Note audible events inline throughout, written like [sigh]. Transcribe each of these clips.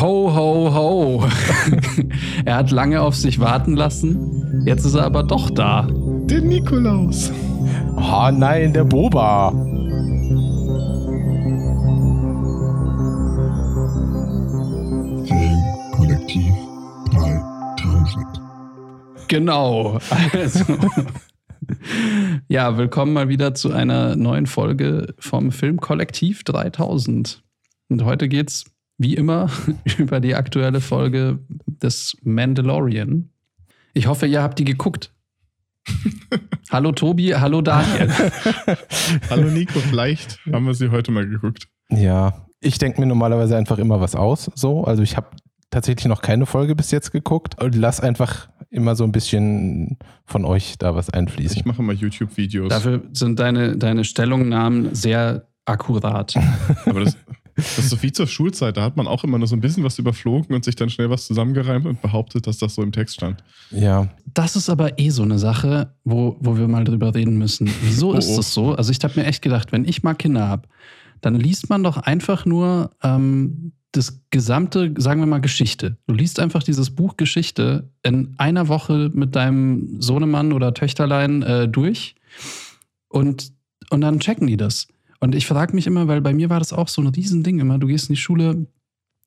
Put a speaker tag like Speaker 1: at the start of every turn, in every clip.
Speaker 1: Ho, ho, ho. [laughs] er hat lange auf sich warten lassen. Jetzt ist er aber doch da.
Speaker 2: Der Nikolaus.
Speaker 3: Oh nein, der Boba.
Speaker 2: Filmkollektiv 3000.
Speaker 1: Genau. Also, [laughs] ja, willkommen mal wieder zu einer neuen Folge vom Filmkollektiv 3000. Und heute geht's wie immer [laughs] über die aktuelle Folge des Mandalorian. Ich hoffe, ihr habt die geguckt. [laughs] hallo Tobi, hallo Daniel. [laughs]
Speaker 2: Hallo Nico, vielleicht haben wir sie heute mal geguckt.
Speaker 3: Ja, ich denke mir normalerweise einfach immer was aus. So, also ich habe tatsächlich noch keine Folge bis jetzt geguckt und lass einfach immer so ein bisschen von euch da was einfließen.
Speaker 2: Ich mache mal YouTube-Videos.
Speaker 1: Dafür sind deine, deine Stellungnahmen sehr akkurat.
Speaker 2: Aber das, das ist so wie zur Schulzeit. Da hat man auch immer nur so ein bisschen was überflogen und sich dann schnell was zusammengereimt und behauptet, dass das so im Text stand.
Speaker 3: Ja,
Speaker 1: Das ist aber eh so eine Sache, wo, wo wir mal drüber reden müssen. Wieso [laughs]
Speaker 2: Oh,
Speaker 1: ist
Speaker 2: oh.
Speaker 1: das so? Also ich habe mir echt gedacht, wenn ich mal Kinder habe, dann liest man doch einfach nur ähm, das gesamte, sagen wir mal, Geschichte. Du liest einfach dieses Buch Geschichte in einer Woche mit deinem Sohnemann oder Töchterlein äh, durch und, und dann checken die das. Und ich frage mich immer, weil bei mir war das auch so ein Riesending immer, du gehst in die Schule,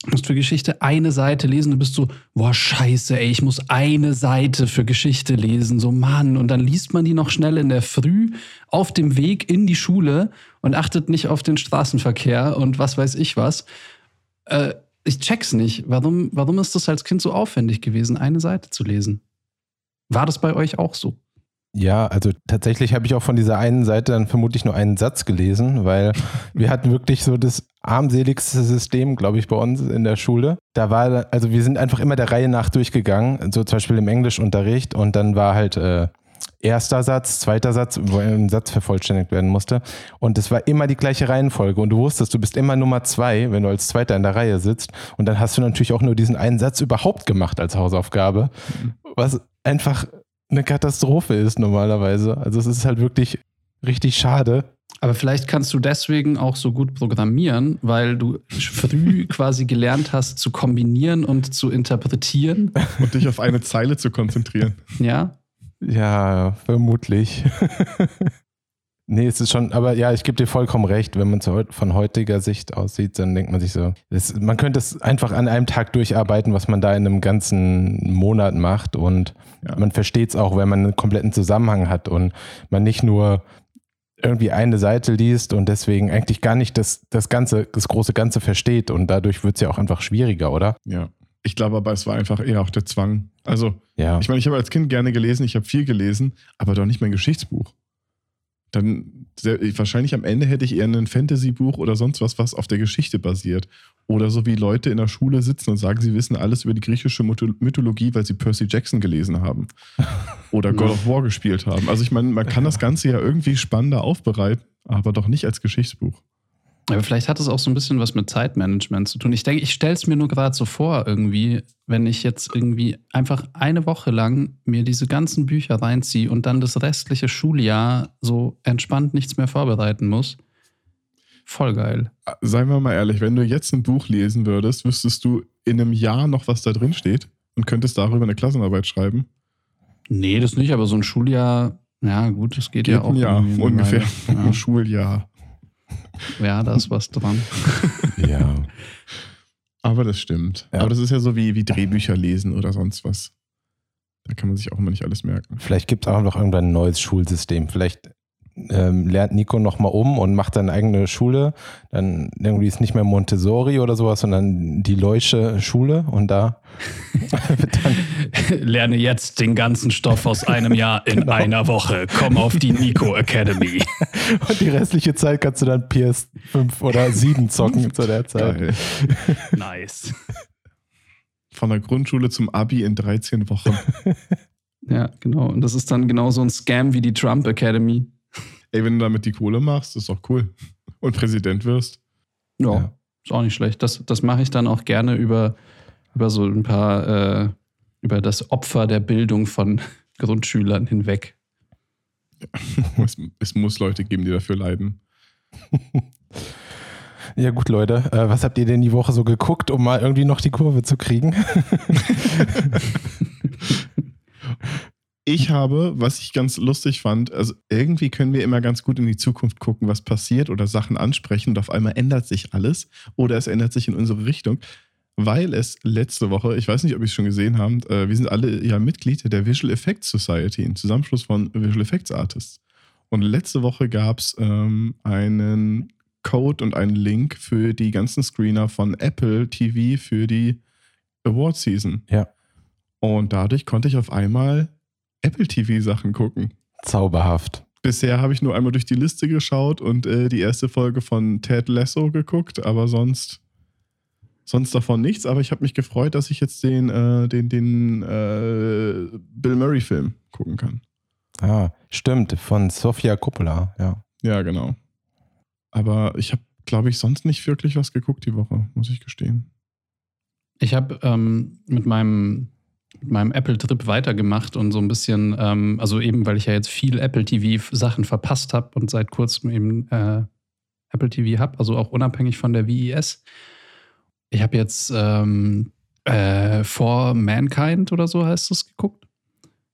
Speaker 1: musst für Geschichte eine Seite lesen, du bist so, boah, scheiße, ey, ich muss eine Seite für Geschichte lesen, so Mann. Und dann liest man die noch schnell in der Früh auf dem Weg in die Schule und achtet nicht auf den Straßenverkehr und was weiß ich was. Äh, ich check's nicht. Warum, warum ist das als Kind so aufwendig gewesen, eine Seite zu lesen? War das bei euch auch so?
Speaker 3: Ja, also tatsächlich habe ich auch von dieser einen Seite dann vermutlich nur einen Satz gelesen, weil wir hatten wirklich so das armseligste System, glaube ich, bei uns in der Schule. Da war, also wir sind einfach immer der Reihe nach durchgegangen, so zum Beispiel im Englischunterricht und dann war halt äh, erster Satz, zweiter Satz, wo ein Satz vervollständigt werden musste. Und es war immer die gleiche Reihenfolge. Und du wusstest, du bist immer Nummer zwei, wenn du als Zweiter in der Reihe sitzt. Und dann hast du natürlich auch nur diesen einen Satz überhaupt gemacht als Hausaufgabe, was einfach eine Katastrophe ist normalerweise. Also es ist halt wirklich richtig schade.
Speaker 1: Aber vielleicht kannst du deswegen auch so gut programmieren, weil du früh [laughs] quasi gelernt hast zu kombinieren und zu interpretieren.
Speaker 2: Und dich auf eine Zeile zu konzentrieren.
Speaker 1: Ja,
Speaker 3: Ja, vermutlich. Nee, es ist schon, aber ja, ich gebe dir vollkommen recht. Wenn man es von heutiger Sicht aussieht, dann denkt man sich so, das, man könnte es einfach an einem Tag durcharbeiten, was man da in einem ganzen Monat macht. Und
Speaker 2: Ja.
Speaker 3: man versteht es auch, wenn man einen kompletten Zusammenhang hat und man nicht nur irgendwie eine Seite liest und deswegen eigentlich gar nicht das, das Ganze, das große Ganze versteht. Und dadurch wird es ja auch einfach schwieriger, oder?
Speaker 2: Ja. Ich glaube aber, es war einfach eher auch der Zwang. Also,
Speaker 3: Ja.
Speaker 2: ich meine, ich habe als Kind gerne gelesen, ich habe viel gelesen, aber doch nicht mein Geschichtsbuch. Dann wahrscheinlich am Ende hätte ich eher ein Fantasy-Buch oder sonst was, was auf der Geschichte basiert. Oder so wie Leute in der Schule sitzen und sagen, sie wissen alles über die griechische Mytho- Mythologie, weil sie Percy Jackson gelesen haben. [laughs] Oder God of War gespielt haben. Also ich meine, man kann das Ganze ja irgendwie spannender aufbereiten, aber doch nicht als Geschichtsbuch.
Speaker 1: Aber vielleicht hat es auch so ein bisschen was mit Zeitmanagement zu tun. Ich denke, ich stelle es mir nur gerade so vor, irgendwie, wenn ich jetzt irgendwie einfach eine Woche lang mir diese ganzen Bücher reinziehe und dann das restliche Schuljahr so entspannt nichts mehr vorbereiten muss. Voll geil.
Speaker 2: Seien wir mal ehrlich, wenn du jetzt ein Buch lesen würdest, wüsstest du in einem Jahr noch, was da drin steht und könntest darüber eine Klassenarbeit schreiben.
Speaker 1: Nee, das nicht, aber so ein Schuljahr, ja gut, das geht, ja
Speaker 2: Geht
Speaker 1: auch.
Speaker 2: ein Jahr ungefähr.
Speaker 1: Weile. [laughs]
Speaker 2: Ein Schuljahr.
Speaker 1: Ja. da ist was dran. [laughs]
Speaker 3: ja.
Speaker 2: Aber das stimmt.
Speaker 3: Ja.
Speaker 2: Aber das ist ja so wie, wie Drehbücher lesen oder sonst was. Da kann man sich auch immer nicht alles merken.
Speaker 3: Vielleicht gibt es auch noch irgendwann ein neues Schulsystem. Vielleicht ähm, lernt Nico nochmal um und macht dann eigene Schule. Dann irgendwie ist nicht mehr Montessori oder sowas, sondern die Leusche Schule und da [laughs] wird dann
Speaker 1: Lerne jetzt den ganzen Stoff aus einem Jahr in
Speaker 3: Genau.
Speaker 1: einer Woche. Komm auf die Nico Academy. [laughs]
Speaker 3: und die restliche Zeit kannst du dann PS5 oder 7 zocken zu der Zeit.
Speaker 2: Geil.
Speaker 1: Nice.
Speaker 2: Von der Grundschule zum Abi in 13 Wochen. [laughs]
Speaker 1: Ja, genau. Und das ist dann genau so ein Scam wie die Trump Academy.
Speaker 2: Ey, wenn du damit die Kohle machst, ist doch cool. Und Präsident wirst.
Speaker 1: Ja,
Speaker 3: Ja.
Speaker 1: ist auch nicht schlecht. Das, das mache ich dann auch gerne über, über so ein paar, äh, über das Opfer der Bildung von [laughs] Grundschülern hinweg. [laughs]
Speaker 2: Es, es muss Leute geben, die dafür leiden.
Speaker 3: Ja gut, Leute, äh, was habt ihr denn die Woche so geguckt, um mal irgendwie noch die Kurve zu kriegen? [laughs]
Speaker 2: Ich habe, was ich ganz lustig fand, also irgendwie können wir immer ganz gut in die Zukunft gucken, was passiert oder Sachen ansprechen und auf einmal ändert sich alles oder es ändert sich in unsere Richtung, weil es letzte Woche, ich weiß nicht, ob ihr es schon gesehen habt, äh, wir sind alle ja Mitglied der Visual Effects Society, ein Zusammenschluss von Visual Effects Artists. Und letzte Woche gab es ähm, einen Code und einen Link für die ganzen Screener von Apple TV für die Award Season.
Speaker 3: Ja.
Speaker 2: Und dadurch konnte ich auf einmal Apple TV-Sachen gucken.
Speaker 3: Zauberhaft.
Speaker 2: Bisher habe ich nur einmal durch die Liste geschaut und äh, die erste Folge von Ted Lasso geguckt, aber sonst, sonst davon nichts. Aber ich habe mich gefreut, dass ich jetzt den, äh, den, den äh, Bill Murray-Film gucken kann.
Speaker 3: Ah, stimmt, von Sofia Coppola, ja.
Speaker 2: Ja, genau. Aber ich habe, glaube ich, sonst nicht wirklich was geguckt die Woche, muss ich gestehen.
Speaker 1: Ich habe ähm, mit meinem mit meinem Apple-Trip weitergemacht und so ein bisschen, ähm, also eben, weil ich ja jetzt viel Apple TV-Sachen verpasst habe und seit kurzem eben äh, Apple TV habe, also auch unabhängig von der VES. Ich habe jetzt ähm, äh, For Mankind oder so heißt es geguckt.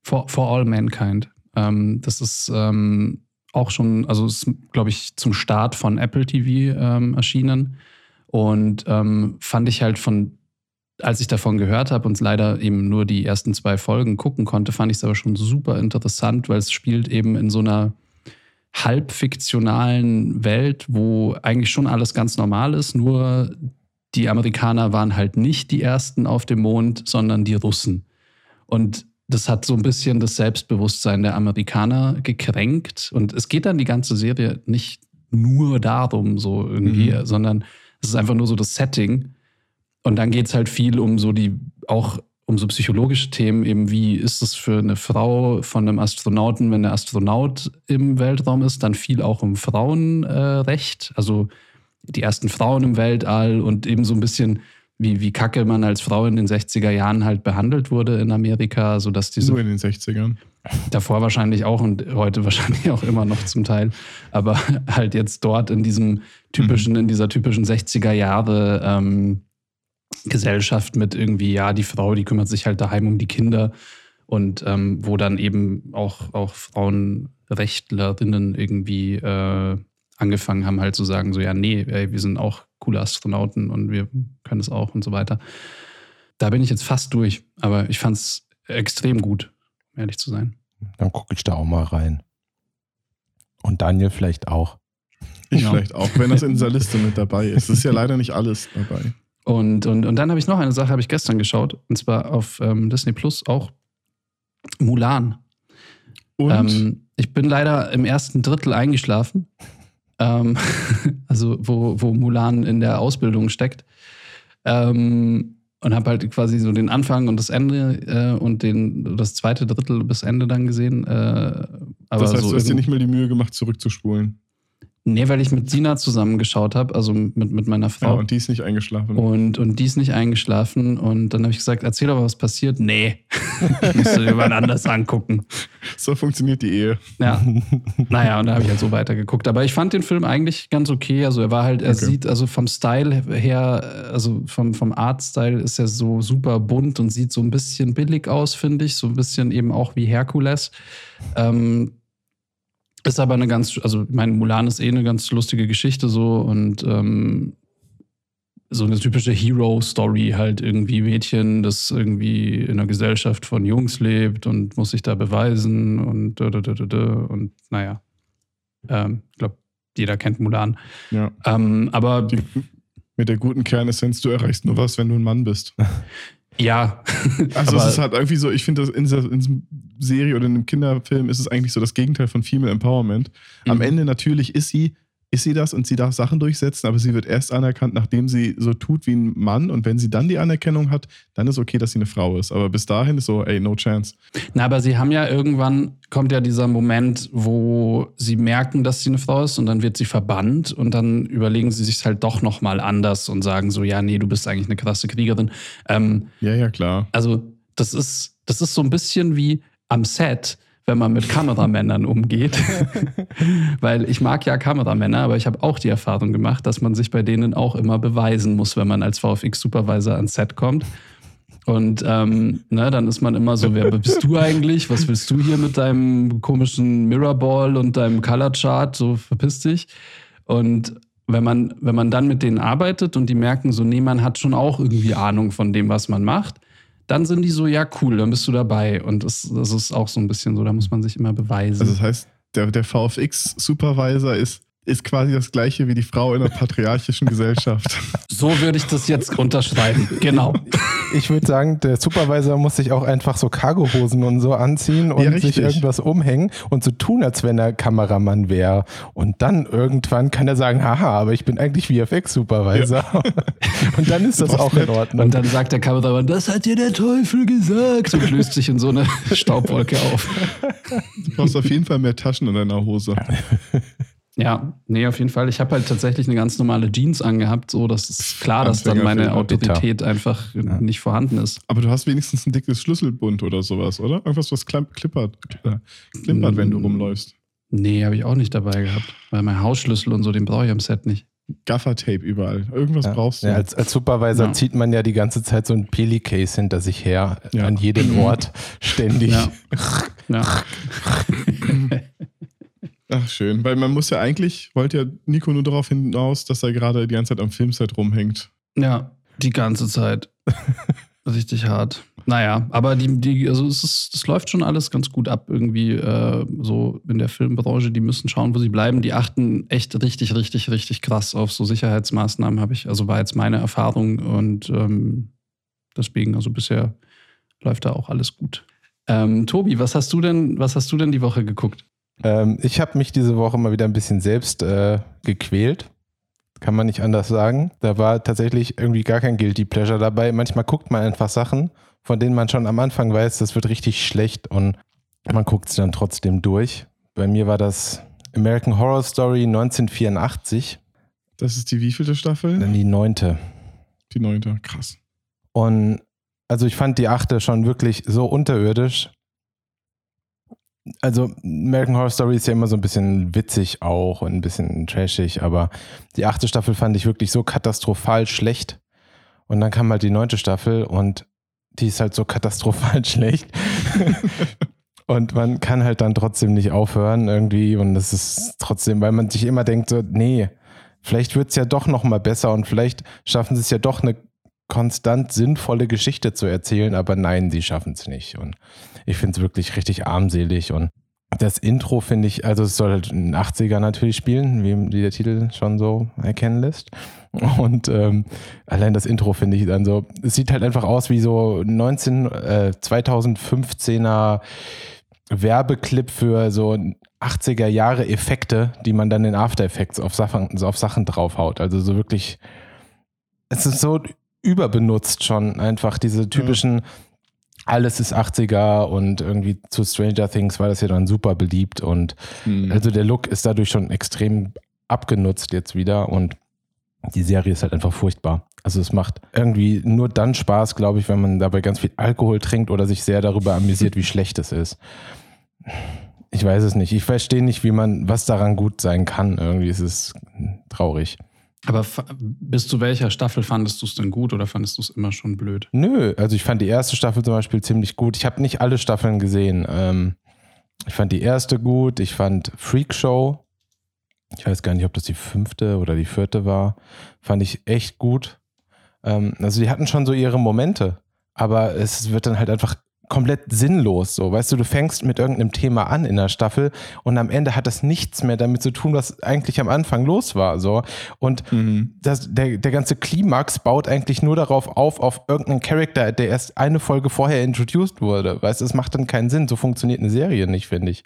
Speaker 1: For, For All Mankind. Ähm, das ist ähm, auch schon, also ist, glaube ich, zum Start von Apple TV ähm, erschienen. Und ähm, fand ich halt von als ich davon gehört habe und leider eben nur die ersten zwei Folgen gucken konnte, fand ich es aber schon super interessant, weil es spielt eben in so einer halbfiktionalen Welt, wo eigentlich schon alles ganz normal ist, nur die Amerikaner waren halt nicht die ersten auf dem Mond, sondern die Russen. Und das hat so ein bisschen das Selbstbewusstsein der Amerikaner gekränkt. Und es geht dann die ganze Serie nicht nur darum, so irgendwie, mhm. sondern es ist einfach nur so das Setting. Und dann geht es halt viel um so die, auch um so psychologische Themen, eben wie ist es für eine Frau von einem Astronauten, wenn der Astronaut im Weltraum ist, dann viel auch um Frauenrecht, äh, also die ersten Frauen im Weltall und eben so ein bisschen, wie, wie kacke man als Frau in den 60er Jahren halt behandelt wurde in Amerika, sodass diese.
Speaker 2: Nur in den 60ern.
Speaker 1: Davor wahrscheinlich auch und heute [laughs] wahrscheinlich auch immer noch zum Teil. Aber [laughs] halt jetzt dort in diesem typischen, mhm. in dieser typischen 60er Jahre ähm, Gesellschaft mit irgendwie, ja, die Frau, die kümmert sich halt daheim um die Kinder und ähm, wo dann eben auch, auch Frauenrechtlerinnen irgendwie äh, angefangen haben, halt zu sagen, so, ja, nee, ey, wir sind auch coole Astronauten und wir können es auch und so weiter. Da bin ich jetzt fast durch, aber ich fand es extrem gut, um ehrlich zu sein.
Speaker 3: Dann gucke ich da auch mal rein. Und Daniel vielleicht auch.
Speaker 2: Ich genau. vielleicht auch, wenn das in dieser Liste mit dabei ist. Das ist ja leider nicht alles dabei.
Speaker 1: Und, und, und dann habe ich noch eine Sache, habe ich gestern geschaut, und zwar auf ähm, Disney Plus auch Mulan. Und? Ähm, ich bin leider im ersten Drittel eingeschlafen. Ähm, [laughs] also, wo, wo Mulan in der Ausbildung steckt. Ähm, und habe halt quasi so den Anfang und das Ende äh, und den, das zweite Drittel bis Ende dann gesehen. Äh, aber
Speaker 2: das heißt,
Speaker 1: so
Speaker 2: du hast dir nicht mal die Mühe gemacht, zurückzuspulen.
Speaker 1: Nee, weil ich mit Sina zusammengeschaut habe, also mit, mit meiner Frau. Ja,
Speaker 2: und die ist nicht eingeschlafen.
Speaker 1: Und, und die ist nicht eingeschlafen. Und dann habe ich gesagt, erzähl doch, was passiert. Nee, [laughs] musst du dir mal anders angucken.
Speaker 2: So funktioniert die Ehe.
Speaker 1: Ja. [laughs] Naja, und da habe ich halt so weitergeguckt. Aber ich fand den Film eigentlich ganz okay. Also er war halt, er okay. sieht, also vom Style her, also vom, vom Art-Style ist er so super bunt und sieht so ein bisschen billig aus, finde ich. So ein bisschen eben auch wie Herkules. Ähm, ist aber eine ganz, also mein Mulan ist eh eine ganz lustige Geschichte so und ähm, so eine typische Hero-Story halt irgendwie Mädchen, das irgendwie in einer Gesellschaft von Jungs lebt und muss sich da beweisen und und naja. Ähm, ich glaube, jeder kennt Mulan.
Speaker 2: Ja.
Speaker 1: Ähm, aber
Speaker 2: Die, mit der guten Kernessenz, du erreichst nur was, wenn du ein Mann bist.
Speaker 1: Ja.
Speaker 2: also es ist halt irgendwie so, ich finde, in dieser, in dieser Serie oder in einem Kinderfilm ist es eigentlich so das Gegenteil von Female Empowerment. Mhm. Am Ende natürlich ist sie ist sie das und sie darf Sachen durchsetzen, aber sie wird erst anerkannt, nachdem sie so tut wie ein Mann. Und wenn sie dann die Anerkennung hat, dann ist okay, dass sie eine Frau ist. Aber bis dahin ist so, ey, no chance.
Speaker 1: Na, aber sie haben ja irgendwann, kommt ja dieser Moment, wo sie merken, dass sie eine Frau ist und dann wird sie verbannt und dann überlegen sie sich halt doch nochmal anders und sagen so, ja, nee, du bist eigentlich eine krasse Kriegerin. Ähm,
Speaker 2: ja, ja, klar.
Speaker 1: Also das ist, das ist so ein bisschen wie am Set, wenn man mit Kameramännern umgeht. [laughs] Weil ich mag ja Kameramänner, aber ich habe auch die Erfahrung gemacht, dass man sich bei denen auch immer beweisen muss, wenn man als VFX-Supervisor ans Set kommt. Und ähm, ne, dann ist man immer so, wer bist du eigentlich? Was willst du hier mit deinem komischen Mirrorball und deinem Color Chart? So verpiss dich. Und wenn man, wenn man dann mit denen arbeitet und die merken so, nee, man hat schon auch irgendwie Ahnung von dem, was man macht, dann sind die so, ja, cool, dann bist du dabei. Und das, das ist auch so ein bisschen so, da muss man sich immer beweisen.
Speaker 2: Also das heißt, der, der VFX-Supervisor ist ist quasi das gleiche wie die Frau in einer patriarchischen [laughs] Gesellschaft.
Speaker 1: So würde ich das jetzt unterschreiben. Genau.
Speaker 3: Ich würde sagen, der Supervisor muss sich auch einfach so Cargohosen und so anziehen und
Speaker 2: Ja,
Speaker 3: sich irgendwas umhängen und so tun, als wenn er Kameramann wäre. Und dann irgendwann kann er sagen, haha, aber ich bin eigentlich VFX-Supervisor. [laughs] Und dann ist das auch in Ordnung.
Speaker 1: Und dann sagt der Kameramann, das hat dir der Teufel gesagt und löst sich in so eine Staubwolke auf.
Speaker 2: Du brauchst auf jeden Fall mehr Taschen in deiner Hose. [laughs]
Speaker 1: Ja, nee, auf jeden Fall. Ich habe halt tatsächlich eine ganz normale Jeans angehabt, so dass es klar, dass dann meine. Autorität einfach nicht vorhanden ist.
Speaker 2: Aber du hast wenigstens ein dickes Schlüsselbund oder sowas, oder? Irgendwas, was klippert, äh, klimpert, wenn du
Speaker 1: Mm.
Speaker 2: rumläufst.
Speaker 1: Nee, habe ich auch nicht dabei gehabt. Weil mein Hausschlüssel und so, den brauche ich am Set nicht.
Speaker 2: Gaffertape überall. Irgendwas
Speaker 3: Ja.
Speaker 2: brauchst du.
Speaker 3: Ja, als, als Supervisor
Speaker 1: Ja.
Speaker 3: zieht man ja die ganze Zeit so ein Peli-Case hinter sich her,
Speaker 2: Ja.
Speaker 3: an jedem Ort, ständig.
Speaker 2: Ach, schön. Weil man muss ja eigentlich, wollte ja Nico nur darauf hinaus, dass er gerade die ganze Zeit am Filmset rumhängt.
Speaker 1: ja, die ganze Zeit. [laughs] Richtig hart. Naja, aber die, die, also es ist, das läuft schon alles ganz gut ab, irgendwie äh, so in der Filmbranche. Die müssen schauen, wo sie bleiben. Die achten echt richtig, richtig, richtig krass auf so Sicherheitsmaßnahmen, habe ich, also war jetzt meine Erfahrung und ähm, deswegen, also bisher läuft da auch alles gut. Ähm, Tobi, was hast du denn, was hast du denn die Woche geguckt?
Speaker 3: Ähm, ich habe mich diese Woche mal wieder ein bisschen selbst äh, gequält. Kann man nicht anders sagen. Da war tatsächlich irgendwie gar kein Guilty Pleasure dabei. Manchmal guckt man einfach Sachen, von denen man schon am Anfang weiß, das wird richtig schlecht und man guckt es dann trotzdem durch. Bei mir war das American Horror Story 1984,
Speaker 2: Das ist die wievielte Staffel?
Speaker 3: dann die neunte.
Speaker 2: Die neunte. Krass.
Speaker 3: Und also ich fand die achte schon wirklich so unterirdisch. Also American Horror Story ist ja immer so ein bisschen witzig auch und ein bisschen trashig, aber die achte Staffel fand ich wirklich so katastrophal schlecht. Und dann kam halt die neunte Staffel und die ist halt so katastrophal [laughs] schlecht. [laughs] und man kann halt dann trotzdem nicht aufhören irgendwie und das ist trotzdem, weil man sich immer denkt so, nee, vielleicht wird es ja doch noch mal besser und vielleicht schaffen sie es ja doch eine konstant sinnvolle Geschichte zu erzählen, aber nein, sie schaffen es nicht. Und ich finde es wirklich richtig armselig. Und das Intro finde ich, also es soll halt in den 80er natürlich spielen, wie wie der Titel schon so erkennen lässt. Und ähm, allein das Intro finde ich dann so, es sieht halt einfach aus wie so 19, äh, 2015er Werbeclip für so 80er Jahre Effekte, die man dann in After Effects auf Sachen, auf Sachen draufhaut. Also so wirklich, es ist so überbenutzt schon einfach diese typischen, alles ist 80er und irgendwie zu Stranger Things war das ja dann super beliebt und
Speaker 2: Hm.
Speaker 3: also der Look ist dadurch schon extrem abgenutzt jetzt wieder und die Serie ist halt einfach furchtbar. Also es macht irgendwie nur dann Spaß, glaube ich, wenn man dabei ganz viel Alkohol trinkt oder sich sehr darüber amüsiert, wie schlecht es ist. Ich weiß es nicht. Ich verstehe nicht, wie man, was daran gut sein kann. Irgendwie ist es traurig.
Speaker 1: Aber bis zu welcher Staffel fandest du es denn gut oder fandest du es immer schon blöd?
Speaker 3: Nö, also ich fand die erste Staffel zum Beispiel ziemlich gut. Ich habe nicht alle Staffeln gesehen. Ähm, ich fand die erste gut. Ich fand Freak Show. Ich weiß gar nicht, ob das die fünfte oder die vierte war. Fand ich echt gut. Ähm, also die hatten schon so ihre Momente, aber es wird dann halt einfach komplett sinnlos. So, weißt du, du fängst mit irgendeinem Thema an in der Staffel und am Ende hat das nichts mehr damit zu tun, was eigentlich am Anfang los war. So und
Speaker 2: Mhm.
Speaker 3: das, der, der ganze Klimax baut eigentlich nur darauf auf, auf irgendeinen Charakter, der erst eine Folge vorher introduced wurde. Weißt du, es macht dann keinen Sinn. So funktioniert eine Serie nicht, finde ich.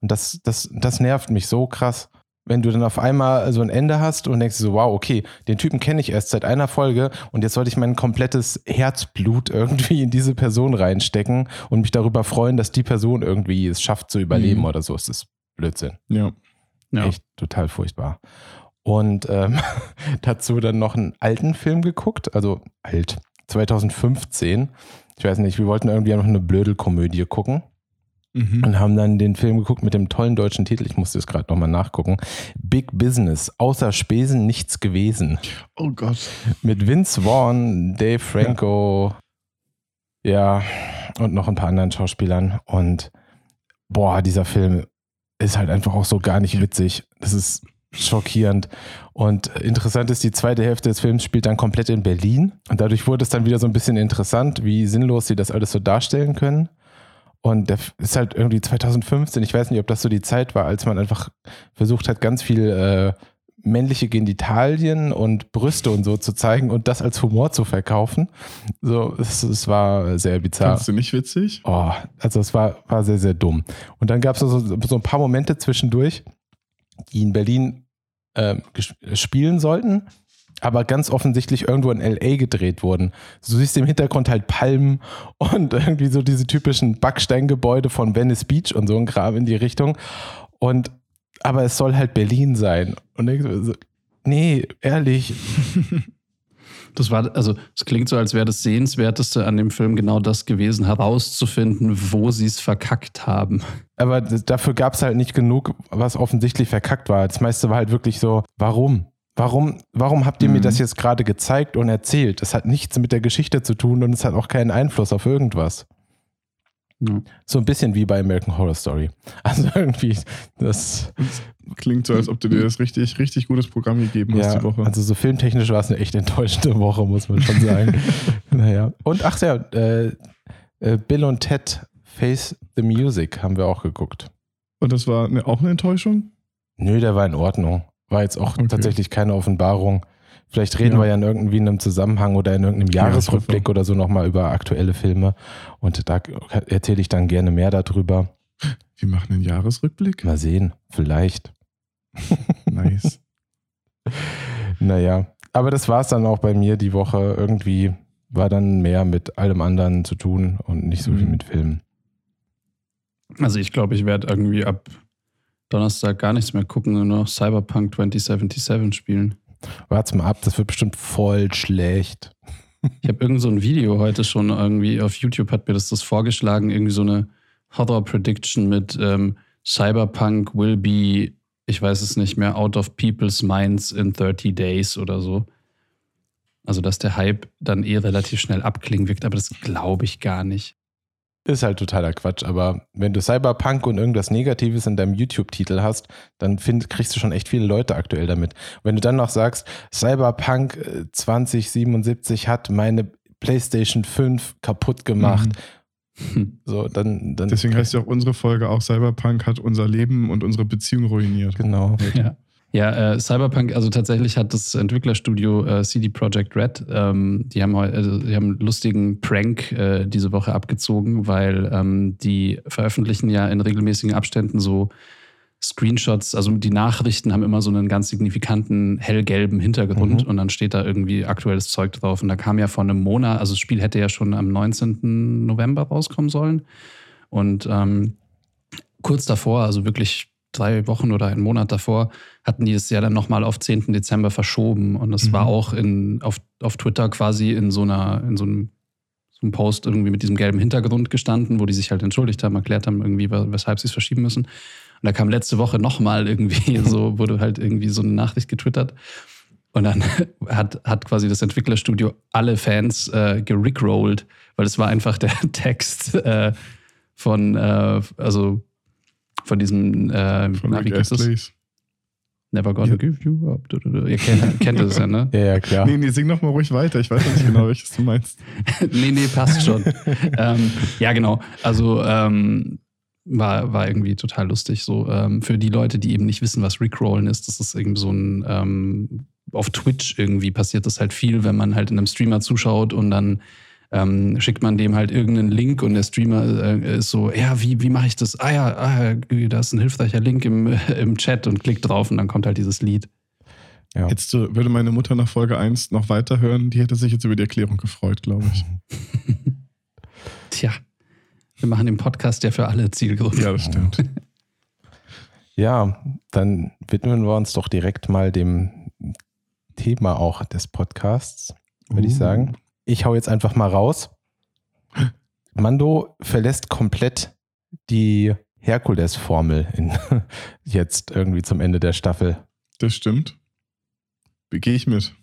Speaker 3: Und das, das, das nervt mich so krass. Wenn du dann auf einmal so ein Ende hast und denkst so, wow, okay, den Typen kenne ich erst seit einer Folge und jetzt sollte ich mein komplettes Herzblut [laughs] irgendwie in diese Person reinstecken und mich darüber freuen, dass die Person irgendwie es schafft zu überleben
Speaker 2: Mhm.
Speaker 3: oder so. Es ist Blödsinn.
Speaker 2: Ja.
Speaker 1: Ja.
Speaker 3: Echt total furchtbar. Und ähm, [laughs] dazu dann noch einen alten Film geguckt, also alt, 2015. Ich weiß nicht, wir wollten irgendwie noch eine Blödelkomödie gucken.
Speaker 2: Mhm.
Speaker 3: und haben dann den Film geguckt mit dem tollen deutschen Titel. Ich musste es gerade nochmal nachgucken. Big Business. Außer Spesen nichts gewesen.
Speaker 2: Oh Gott.
Speaker 3: Mit Vince Vaughn, Dave Franco, ja, und noch ein paar anderen Schauspielern. Und boah, dieser Film ist halt einfach auch so gar nicht witzig. Das ist schockierend. Und interessant ist, die zweite Hälfte des Films spielt dann komplett in Berlin. Und dadurch wurde es dann wieder so ein bisschen interessant, wie sinnlos sie das alles so darstellen können. Und der ist halt irgendwie 2015, ich weiß nicht, ob das so die Zeit war, als man einfach versucht hat, ganz viel äh, männliche Genitalien und Brüste und so zu zeigen und das als Humor zu verkaufen. So, es, es war sehr bizarr.
Speaker 2: Fandest du nicht witzig?
Speaker 3: Oh, also es war, war sehr, sehr dumm. Und dann gab es so, so ein paar Momente zwischendurch, die in Berlin ges- spielen sollten, aber ganz offensichtlich irgendwo in LA gedreht wurden. Du siehst im Hintergrund halt Palmen [laughs] und irgendwie so diese typischen Backsteingebäude von Venice Beach und so ein Kram in die Richtung. Und aber es soll halt Berlin sein. Und ich so, nee, ehrlich, [laughs]
Speaker 1: Das war, also es klingt so, als wäre das Sehenswerteste an dem Film genau das gewesen, herauszufinden, wo sie es verkackt haben.
Speaker 3: Aber dafür gab es halt nicht genug, was offensichtlich verkackt war. Das meiste war halt wirklich so, warum? Warum, warum habt ihr mir
Speaker 1: Mhm.
Speaker 3: das jetzt gerade gezeigt und erzählt? Das hat nichts mit der Geschichte zu tun und es hat auch keinen Einfluss auf irgendwas.
Speaker 1: Ja.
Speaker 3: So ein bisschen wie bei American Horror Story. [laughs] Also irgendwie, das,
Speaker 2: Klingt so, als ob du dir das richtig, richtig gutes Programm gegeben hast
Speaker 3: ja,
Speaker 2: die Woche.
Speaker 3: also so filmtechnisch war es eine echt enttäuschende Woche, muss man schon sagen. [laughs] naja. Und ach ja, äh, äh, Bill und Ted Face the Music haben wir auch geguckt.
Speaker 2: Und das war eine, auch eine Enttäuschung?
Speaker 3: Nö, der war in Ordnung. War jetzt auch
Speaker 2: Okay.
Speaker 3: tatsächlich keine Offenbarung. Vielleicht reden
Speaker 2: Ja.
Speaker 3: wir ja in irgendwie einem Zusammenhang oder in irgendeinem
Speaker 2: Ja,
Speaker 3: Jahresrückblick
Speaker 2: das
Speaker 3: oder so nochmal über aktuelle Filme. Und da erzähle ich dann gerne mehr darüber.
Speaker 2: Wir machen einen Jahresrückblick.
Speaker 3: Mal sehen, vielleicht. [laughs]
Speaker 2: Nice.
Speaker 3: Naja, aber das war es dann auch bei mir die Woche. Irgendwie war dann mehr mit allem anderen zu tun und nicht so viel
Speaker 2: Mhm.
Speaker 3: mit Filmen.
Speaker 1: Also ich glaube, ich werde irgendwie ab Donnerstag gar nichts mehr gucken, nur noch Cyberpunk 2077 spielen.
Speaker 3: Wart's mal ab, das wird bestimmt voll schlecht.
Speaker 1: Ich habe irgend so ein Video heute schon irgendwie auf YouTube hat mir das, das vorgeschlagen, irgendwie so eine Horror Prediction mit ähm, Cyberpunk will be, ich weiß es nicht mehr, out of people's minds in 30 days oder so. Also, dass der Hype dann eh relativ schnell abklingen wirkt, aber das glaube ich gar nicht.
Speaker 3: Ist halt totaler Quatsch, aber wenn du Cyberpunk und irgendwas Negatives in deinem YouTube-Titel hast, dann find, kriegst du schon echt viele Leute aktuell damit. Wenn du dann noch sagst, Cyberpunk äh, 2077 hat meine PlayStation 5 kaputt gemacht,
Speaker 1: Hm. [laughs]
Speaker 3: so, dann, dann.
Speaker 2: Deswegen heißt ja auch unsere Folge auch Cyberpunk hat unser Leben und unsere Beziehung ruiniert.
Speaker 3: Genau. [laughs]
Speaker 1: Ja. Ja, äh, Cyberpunk, also tatsächlich hat das Entwicklerstudio äh, CD Projekt Red, ähm, die haben also, die haben einen lustigen Prank äh, diese Woche abgezogen, weil ähm, die veröffentlichen ja in regelmäßigen Abständen so Screenshots, also die Nachrichten haben immer so einen ganz signifikanten hellgelben Hintergrund
Speaker 3: Mhm.
Speaker 1: und dann steht da irgendwie aktuelles Zeug drauf. Und da kam ja vor einem Monat, also das Spiel hätte ja schon am 19. November rauskommen sollen. Und ähm, kurz davor, also wirklich drei Wochen oder einen Monat davor, hatten die es ja dann nochmal auf 10. Dezember verschoben. Und das
Speaker 2: Mhm.
Speaker 1: war auch in, auf, auf Twitter quasi in so einer, in so einem, so einem Post irgendwie mit diesem gelben Hintergrund gestanden, wo die sich halt entschuldigt haben, erklärt haben, irgendwie, weshalb sie es verschieben müssen. Und da kam letzte Woche nochmal irgendwie [laughs] so, wurde halt irgendwie so eine Nachricht getwittert. Und dann [laughs] hat, hat quasi das Entwicklerstudio alle Fans äh, gerickrollt, weil es war einfach der [laughs] Text äh, von, äh, also von diesem, äh,
Speaker 2: Von
Speaker 1: na, wie geht das? Never gonna
Speaker 2: Ja.
Speaker 1: give you up. Du, du, du. Ihr kennt, [laughs] kennt das ja, ne?
Speaker 3: Ja, ja, klar.
Speaker 2: Nee, nee, sing noch mal ruhig weiter. Ich weiß noch nicht genau, welches du meinst. [laughs]
Speaker 1: nee, nee, passt schon. [laughs] ähm, ja, genau. Also ähm, war, war irgendwie total lustig. So ähm, für die Leute, die eben nicht wissen, was Rickrollen ist, das ist irgendwie so ein ähm, auf Twitch irgendwie passiert das halt viel, wenn man halt in einem Streamer zuschaut und dann ähm, schickt man dem halt irgendeinen Link und der Streamer äh, ist so, ja, wie, wie mache ich das? Ah ja, ah, da ist ein hilfreicher Link im, [laughs] im Chat und klickt drauf und dann kommt halt dieses Lied.
Speaker 3: Ja.
Speaker 2: Jetzt äh, würde meine Mutter nach Folge 1 noch weiterhören. Die hätte sich jetzt über die Erklärung gefreut, glaube ich. [laughs]
Speaker 1: Tja, wir machen den Podcast ja für alle Zielgruppen.
Speaker 2: Ja, das stimmt. [laughs]
Speaker 3: Ja, dann widmen wir uns doch direkt mal dem Thema auch des Podcasts, würde ich
Speaker 2: Uh.
Speaker 3: sagen. Ich hau jetzt einfach mal raus. Mando verlässt komplett die Herkules-Formel [laughs] jetzt irgendwie zum Ende der Staffel
Speaker 2: Das stimmt. Gehe ich mit.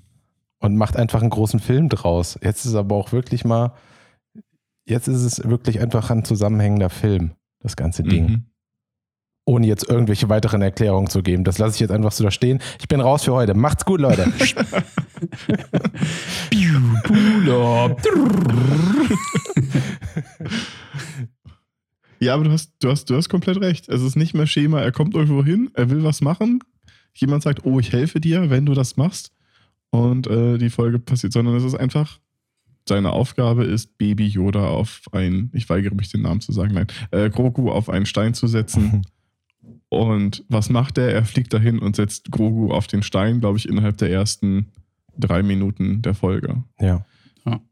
Speaker 3: und macht einfach einen großen Film draus. Jetzt ist aber auch wirklich mal, jetzt ist es wirklich einfach ein zusammenhängender Film, das ganze Ding.
Speaker 2: Mhm.
Speaker 3: Ohne jetzt irgendwelche weiteren Erklärungen zu geben. Das lasse ich jetzt einfach so da stehen. Ich bin raus für heute. Macht's gut, Leute. [laughs]
Speaker 2: Ja, aber du hast, du, hast, du hast komplett recht. Es ist nicht mehr Schema, er kommt irgendwo hin, er will was machen. Jemand sagt, oh, ich helfe dir, wenn du das machst. Und äh, die Folge passiert, sondern es ist einfach, seine Aufgabe ist, Baby Yoda auf ein, ich weigere mich den Namen zu sagen, nein, äh, Grogu auf einen Stein zu setzen. [laughs] Und was macht er? Er fliegt dahin und setzt Grogu auf den Stein, glaube ich, innerhalb der ersten drei Minuten der Folge.
Speaker 3: ja.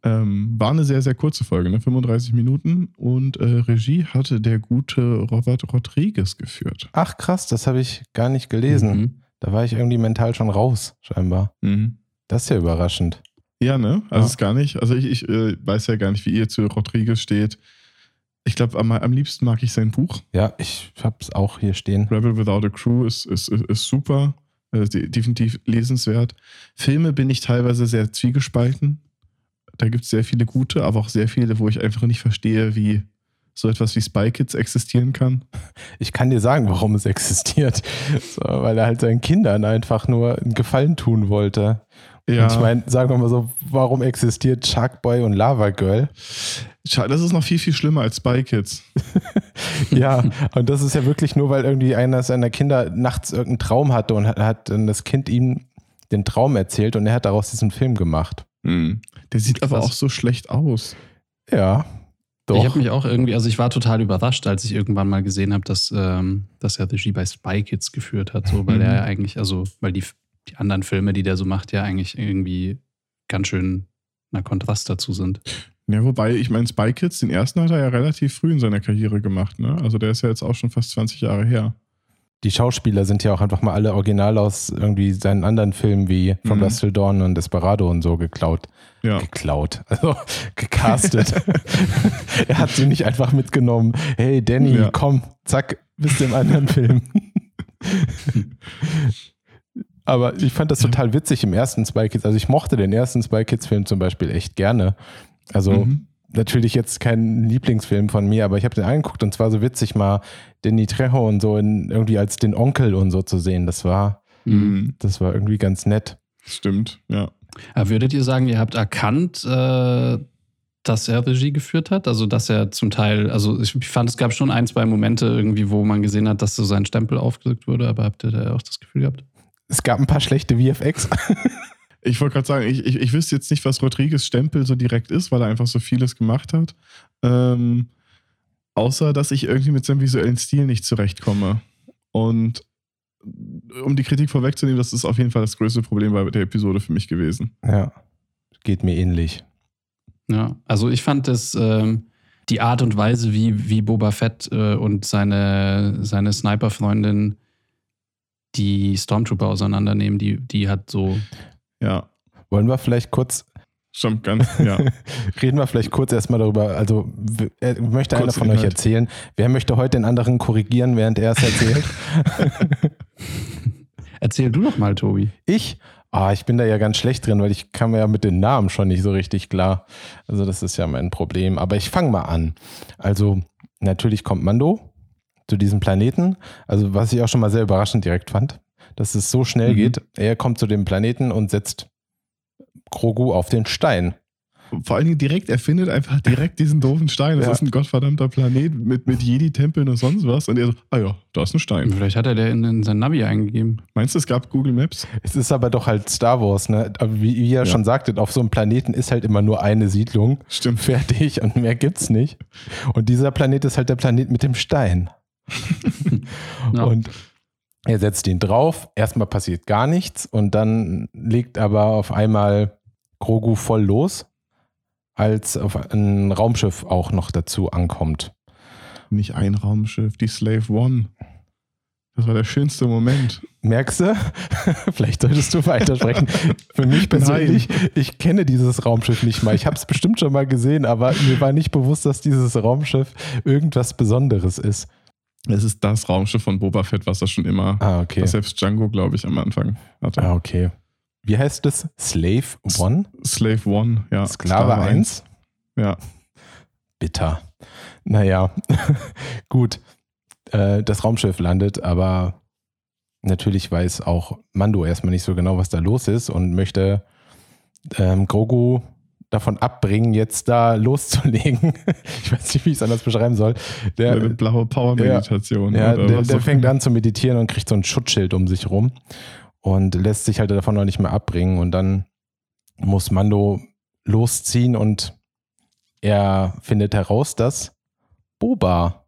Speaker 2: Ähm, war eine sehr, sehr kurze Folge, ne? 35 Minuten. Und äh, Regie hatte der gute Robert Rodriguez geführt.
Speaker 3: Ach krass, das habe ich gar nicht gelesen.
Speaker 1: Mhm.
Speaker 3: Da war ich irgendwie mental schon raus, scheinbar. Das ist ja überraschend.
Speaker 2: Ja, ne? Also
Speaker 3: Ja.
Speaker 2: ist gar nicht. Also ich, ich äh, weiß ja gar nicht, wie ihr zu Rodriguez steht. Ich glaube, am, am liebsten mag ich sein Buch.
Speaker 3: Ja, ich habe es auch hier stehen.
Speaker 2: Rebel Without a Crew ist, ist, ist, ist super. De- definitiv lesenswert. Filme bin ich teilweise sehr zwiegespalten. Da gibt es sehr viele gute, aber auch sehr viele, wo ich einfach nicht verstehe, wie so etwas wie Spy Kids existieren kann.
Speaker 3: Ich kann dir sagen, warum es [laughs] existiert. So, weil er halt seinen Kindern einfach nur einen Gefallen tun wollte.
Speaker 2: Ja.
Speaker 3: Und ich meine, sagen wir mal so, warum existiert Shark Boy und Lava Girl?
Speaker 2: Das ist noch viel, viel schlimmer als Spy Kids. [laughs]
Speaker 3: Ja, und das ist ja wirklich nur, weil irgendwie einer seiner Kinder nachts irgendeinen Traum hatte und hat, hat dann das Kind ihm den Traum erzählt und er hat daraus diesen Film gemacht.
Speaker 2: Mhm. Der sieht aber auch so schlecht aus.
Speaker 3: Ja, doch.
Speaker 1: Ich habe mich auch irgendwie, also ich war total überrascht, als ich irgendwann mal gesehen habe, dass, ähm, dass er Regie bei Spy Kids geführt hat, so, weil
Speaker 2: Mhm.
Speaker 1: er ja eigentlich, also, weil die, die anderen Filme, die der so macht, ja eigentlich irgendwie ganz schön na Kontrast dazu sind.
Speaker 2: Ja, wobei, ich meine, Spy Kids, den ersten hat er ja relativ früh in seiner Karriere gemacht, ne? Also der ist ja jetzt auch schon fast 20 Jahre her.
Speaker 3: die Schauspieler sind ja auch einfach mal alle original aus irgendwie seinen anderen Filmen wie From
Speaker 2: Mhm.
Speaker 3: Dusk Till Dawn und Desperado und so geklaut.
Speaker 2: Ja.
Speaker 3: Geklaut, also [laughs] gecastet. [laughs] er hat sie nicht einfach mitgenommen. Hey Danny,
Speaker 2: Ja.
Speaker 3: komm, zack, bist du im anderen Film. [laughs] Aber ich fand das total witzig im ersten Spy Kids. Also ich mochte den ersten Spy Kids Film zum Beispiel echt gerne. Also
Speaker 2: Mhm.
Speaker 3: natürlich jetzt kein Lieblingsfilm von mir, aber ich habe den angeguckt und zwar so witzig mal Danny Trejo und so in, irgendwie als den Onkel und so zu sehen. Das war,
Speaker 2: Mhm.
Speaker 3: das war irgendwie ganz nett.
Speaker 2: Stimmt, ja.
Speaker 1: Aber würdet ihr sagen, ihr habt erkannt, äh, dass er Regie geführt hat? Also, dass er zum Teil, also ich fand, es gab schon ein, zwei Momente irgendwie, wo man gesehen hat, dass so sein Stempel aufgedrückt wurde, aber habt ihr da auch das Gefühl gehabt?
Speaker 3: Es gab ein paar schlechte VFX. [laughs]
Speaker 2: Ich wollte gerade sagen, ich, ich, ich wüsste jetzt nicht, was Rodriguez Stempel so direkt ist, weil er einfach so vieles gemacht hat. Ähm, außer, dass ich irgendwie mit seinem visuellen Stil nicht zurechtkomme. Und um die Kritik vorwegzunehmen, das ist auf jeden Fall das größte Problem bei der Episode für mich gewesen.
Speaker 3: ja, geht mir ähnlich.
Speaker 1: Ja, also ich fand das, ähm, die Art und Weise, wie, wie Boba Fett äh, und seine, seine Sniper-Freundin die Stormtrooper auseinandernehmen, die, die hat so.
Speaker 2: Ja,
Speaker 3: Wollen wir vielleicht kurz,
Speaker 2: schon ganz, ja. [laughs]
Speaker 3: reden wir vielleicht kurz erstmal darüber, also w- äh, möchte einer
Speaker 2: Kurz
Speaker 3: von euch
Speaker 2: Inhalt.
Speaker 3: erzählen, wer möchte heute den anderen korrigieren, während er es erzählt? [laughs]
Speaker 1: Erzähl du doch mal, Tobi.
Speaker 3: Ich? Ah, ich bin da ja ganz schlecht drin, weil ich kam ja mit den Namen schon nicht so richtig klar. Also das ist ja mein Problem. Aber ich fange mal an. Also natürlich kommt Mando zu diesem Planeten. Also was ich auch schon mal sehr überraschend direkt fand, dass es so schnell
Speaker 2: Mhm.
Speaker 3: geht. Er kommt zu dem Planeten und setzt Grogu auf den Stein.
Speaker 2: Vor allen Dingen direkt, er findet einfach direkt diesen doofen Stein. Das
Speaker 3: Ja.
Speaker 2: ist ein gottverdammter Planet mit, mit Jedi-Tempeln und sonst was. Und er so, ah ja, da ist ein Stein.
Speaker 1: Vielleicht hat er der in, in sein Navi eingegeben.
Speaker 2: Meinst du, es gab Google Maps?
Speaker 3: Es ist aber doch halt Star Wars, ne? Aber wie, wie ihr
Speaker 2: Ja.
Speaker 3: schon sagtet, auf so einem Planeten ist halt immer nur eine Siedlung.
Speaker 2: Stimmt.
Speaker 3: Fertig und mehr gibt's nicht. Und dieser Planet ist halt der Planet mit dem Stein. [laughs]
Speaker 1: Ja.
Speaker 3: Und er setzt ihn drauf. Erstmal passiert gar nichts und dann legt aber auf einmal Grogu voll los, als auf ein Raumschiff auch noch dazu ankommt.
Speaker 2: Nicht ein Raumschiff, die Slave One. Das war der schönste Moment.
Speaker 3: Merkst du? [laughs] Vielleicht solltest du weitersprechen. [laughs] Für mich persönlich, ich kenne dieses Raumschiff nicht mal. Ich habe es bestimmt schon mal gesehen, aber mir war nicht bewusst, dass dieses Raumschiff irgendwas Besonderes ist.
Speaker 2: Es ist das Raumschiff von Boba Fett, was er schon immer,
Speaker 3: Ah, okay.
Speaker 2: was selbst Django, glaube ich, am Anfang hatte.
Speaker 3: Ah, okay. Wie heißt es? Slave One?
Speaker 2: Slave One, ja.
Speaker 3: Sklave 1?
Speaker 2: Ja.
Speaker 3: Bitter. Naja, [laughs] gut. Äh, das Raumschiff landet, aber natürlich weiß auch Mando erstmal nicht so genau, was da los ist und möchte ähm, Grogu davon abbringen, jetzt da loszulegen. [laughs] ich weiß nicht, wie ich es anders beschreiben soll. Der,
Speaker 2: Eine blaue Power-Meditation.
Speaker 3: ja, der, der fängt an zu meditieren und kriegt so ein Schutzschild um sich rum und lässt sich halt davon noch nicht mehr abbringen. Und dann muss Mando losziehen und er findet heraus, dass Boba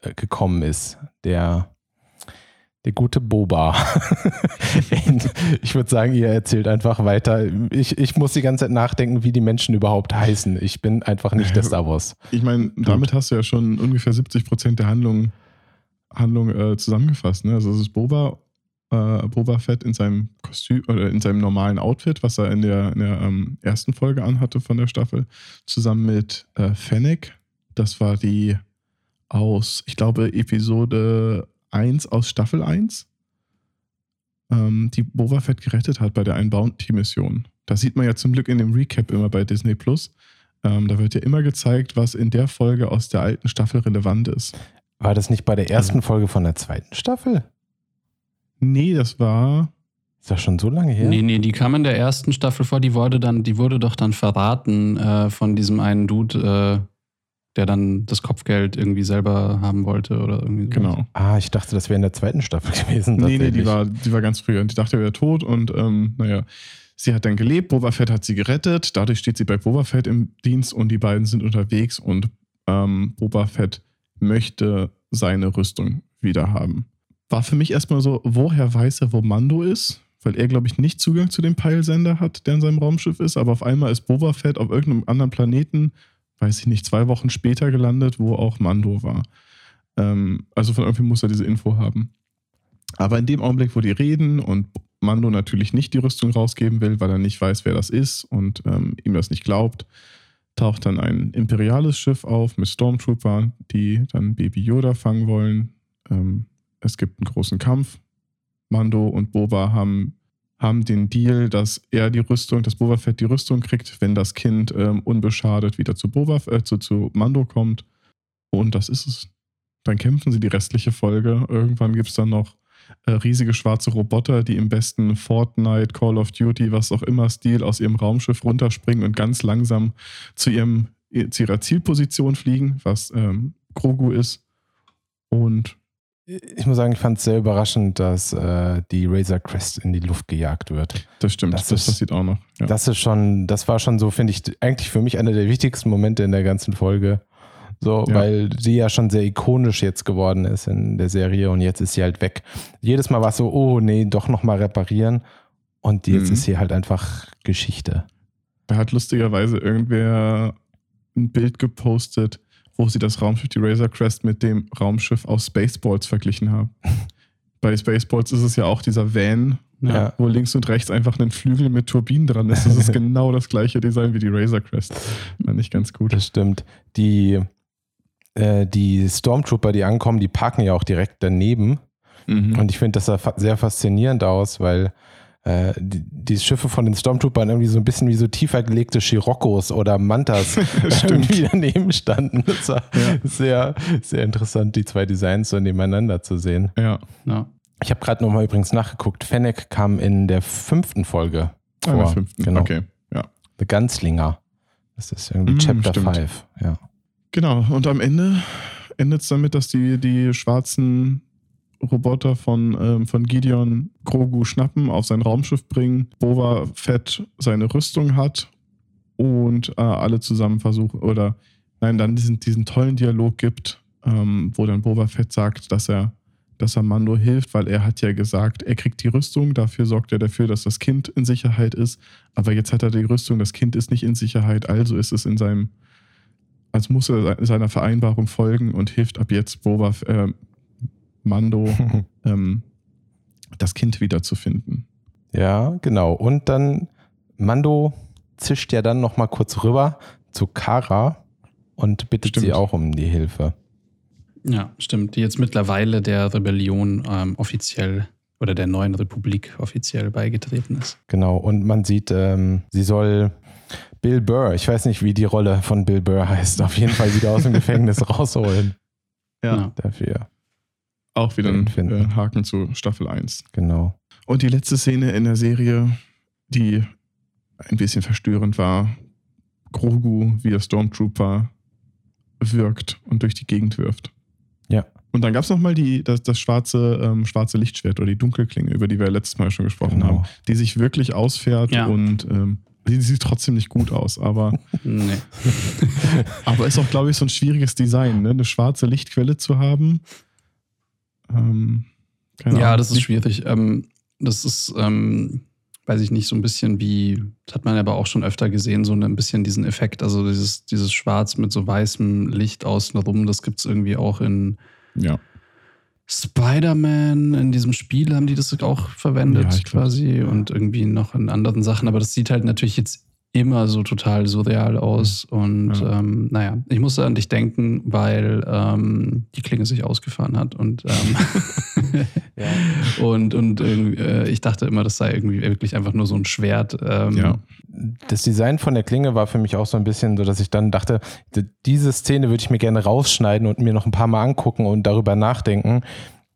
Speaker 3: äh, gekommen ist. Der, der gute Boba. [laughs] ich würde sagen, ihr erzählt einfach weiter. Ich, ich muss die ganze Zeit nachdenken, wie die Menschen überhaupt heißen. Ich bin einfach nicht der Star Wars. [laughs]
Speaker 2: Ich meine, damit hast du ja schon ungefähr 70 Prozent der Handlung, Handlung äh, zusammengefasst. Ne? Also es ist Boba, äh, Boba Fett in seinem Kostüm oder in seinem normalen Outfit, was er in der, in der ähm, ersten Folge anhatte von der Staffel, zusammen mit äh, Fennec. Das war die aus, ich glaube, Episode 1 aus Staffel 1, ähm, die Boba Fett gerettet hat bei der einen Bounty-Mission. Das sieht man ja zum Glück in dem Recap immer bei Disney Plus. Ähm, da wird ja immer gezeigt, was in der Folge aus der alten Staffel relevant ist.
Speaker 3: War das nicht bei der ersten Folge von der zweiten Staffel?
Speaker 2: Nee, das war.
Speaker 3: Ist das schon so lange her?
Speaker 1: Nee, nee, die kam in der ersten Staffel vor, die wurde dann, die wurde doch dann verraten äh, von diesem einen Dude, äh, der dann das Kopfgeld irgendwie selber haben wollte oder irgendwie so.
Speaker 2: Genau.
Speaker 3: Ah, ich dachte, das wäre in der zweiten Staffel [laughs] gewesen.
Speaker 2: Nee, nee, die war, die war ganz früh und ich dachte, er wäre tot und ähm, naja, sie hat dann gelebt, Boba Fett hat sie gerettet, dadurch steht sie bei Boba Fett im Dienst und die beiden sind unterwegs und ähm, Boba Fett möchte seine Rüstung wieder haben. War für mich erstmal so, woher weiß er, wo Mando ist? Weil er, glaube ich, nicht Zugang zu dem Peilsender hat, der in seinem Raumschiff ist, aber auf einmal ist Boba Fett auf irgendeinem anderen Planeten, weiß ich nicht, zwei Wochen später gelandet, wo auch Mando war. Ähm, also von irgendwie muss er diese Info haben. Aber in dem Augenblick, wo die reden und Mando natürlich nicht die Rüstung rausgeben will, weil er nicht weiß, wer das ist und ähm, ihm das nicht glaubt, taucht dann ein imperiales Schiff auf mit Stormtrooper, die dann Baby Yoda fangen wollen. Ähm, es gibt einen großen Kampf. Mando und Boba haben, haben den Deal, dass er die Rüstung, dass Boba Fett die Rüstung kriegt, wenn das Kind ähm, unbeschadet wieder zu Boba, äh, zu, zu Mando kommt. Und das ist es. Dann kämpfen sie die restliche Folge. Irgendwann gibt es dann noch äh, riesige schwarze Roboter, die im besten Fortnite, Call of Duty, was auch immer Stil aus ihrem Raumschiff runterspringen und ganz langsam zu, ihrem, zu ihrer Zielposition fliegen, was ähm, Grogu ist. Und
Speaker 3: Ich muss sagen, ich fand es sehr überraschend, dass äh, die Razor Crest in die Luft gejagt wird.
Speaker 2: das stimmt,
Speaker 3: Das
Speaker 2: das,
Speaker 3: ist-
Speaker 2: passiert auch noch. Ja.
Speaker 3: Das ist schon, das war schon so, finde ich, eigentlich für mich einer der wichtigsten Momente in der ganzen Folge. So,
Speaker 2: Ja.
Speaker 3: weil sie ja schon sehr ikonisch jetzt geworden ist in der Serie und jetzt ist sie halt weg. Jedes Mal war es so, oh nee, doch nochmal reparieren. Und jetzt
Speaker 2: Mhm.
Speaker 3: ist sie halt einfach Geschichte.
Speaker 2: Da hat lustigerweise irgendwer ein Bild gepostet, wo sie das Raumschiff, die Razor Crest, mit dem Raumschiff aus Spaceballs verglichen haben. [laughs] Bei Spaceballs ist es ja auch dieser Van,
Speaker 3: Ja.
Speaker 2: wo links und rechts einfach ein Flügel mit Turbinen dran ist. Das ist [laughs] genau das gleiche Design wie die Razor Crest. Fand ich ganz gut.
Speaker 3: Das stimmt. Die, äh, die Stormtrooper, die ankommen, die parken ja auch direkt daneben.
Speaker 2: Mhm.
Speaker 3: Und ich finde das sah fa sehr faszinierend aus, weil äh, die, die Schiffe von den Stormtroopern irgendwie so ein bisschen wie so tiefer gelegte Chiroccos oder Mantas [laughs] irgendwie daneben standen. Das war
Speaker 2: Ja.
Speaker 3: sehr, sehr interessant, die zwei Designs so nebeneinander zu sehen.
Speaker 2: ja,
Speaker 1: Ja.
Speaker 3: Ich habe gerade nochmal übrigens nachgeguckt. Fennec kam in der fünften Folge
Speaker 2: Ah, in der
Speaker 3: vor.
Speaker 2: fünften.
Speaker 3: Genau.
Speaker 2: Okay, ja.
Speaker 3: The Gunslinger. Das ist irgendwie
Speaker 2: Mm,
Speaker 3: Chapter
Speaker 2: stimmt.
Speaker 3: 5. Ja.
Speaker 2: Genau, und am Ende endet es damit, dass die, die schwarzen Roboter von, ähm, von Gideon Grogu schnappen, auf sein Raumschiff bringen, Boba Fett seine Rüstung hat und äh, alle zusammen versuchen, oder nein, dann diesen, diesen tollen Dialog gibt, ähm, wo dann Boba Fett sagt, dass er, dass er Mando hilft, weil er hat ja gesagt, er kriegt die Rüstung, dafür sorgt er dafür, dass das Kind in Sicherheit ist, aber jetzt hat er die Rüstung, das Kind ist nicht in Sicherheit, also ist es in seinem als muss er seiner Vereinbarung folgen und hilft ab jetzt Boba, äh, Mando [laughs] ähm, das Kind wiederzufinden.
Speaker 3: Ja, genau. Und dann Mando zischt ja dann nochmal kurz rüber zu Kara und bittet
Speaker 2: Stimmt.
Speaker 3: sie auch um die Hilfe.
Speaker 1: Ja, stimmt. Die jetzt mittlerweile der Rebellion ähm, offiziell oder der neuen Republik offiziell beigetreten ist.
Speaker 3: Genau. Und man sieht, ähm, sie soll Bill Burr, ich weiß nicht, wie die Rolle von Bill Burr heißt, auf jeden Fall wieder aus dem [laughs] Gefängnis rausholen
Speaker 1: Ja.
Speaker 3: dafür.
Speaker 2: Auch wieder ein
Speaker 3: Finden.
Speaker 2: äh, Haken zu Staffel 1.
Speaker 3: Genau.
Speaker 2: Und die letzte Szene in der Serie, die ein bisschen verstörend war, Grogu, wie der Stormtrooper wirkt und durch die Gegend wirft.
Speaker 3: Ja.
Speaker 2: Und dann gab es nochmal das, das schwarze, ähm, schwarze Lichtschwert oder die Dunkelklinge, über die wir letztes Mal schon gesprochen
Speaker 3: Genau.
Speaker 2: haben, die sich wirklich ausfährt
Speaker 1: Ja.
Speaker 2: und ähm, die sieht trotzdem nicht gut aus, aber, [laughs]
Speaker 1: Nee. [laughs]
Speaker 2: aber ist auch, glaube ich, so ein schwieriges Design, ne? eine schwarze Lichtquelle zu haben. Ähm,
Speaker 1: Ja,
Speaker 2: Ahnung.
Speaker 1: das ist schwierig. Ähm, das ist, ähm, weiß ich nicht, so ein bisschen wie, das hat man aber auch schon öfter gesehen, so ein bisschen diesen Effekt. Also dieses, dieses Schwarz mit so weißem Licht außenrum, das gibt es irgendwie auch in
Speaker 2: Ja.
Speaker 1: Spider-Man, in diesem Spiel haben die das auch verwendet
Speaker 2: Ja,
Speaker 1: quasi und irgendwie noch in anderen Sachen. Aber das sieht halt natürlich jetzt immer so total surreal aus. Und
Speaker 2: Ja.
Speaker 1: ähm, naja, ich musste an dich denken, weil ähm, die Klinge sich ausgefahren hat und ähm, [laughs]
Speaker 3: Ja.
Speaker 1: und, und äh, ich dachte immer, das sei irgendwie wirklich einfach nur so ein Schwert. Ähm,
Speaker 2: Ja.
Speaker 3: Das Design von der Klinge war für mich auch so ein bisschen so, dass ich dann dachte, diese Szene würde ich mir gerne rausschneiden und mir noch ein paar Mal angucken und darüber nachdenken,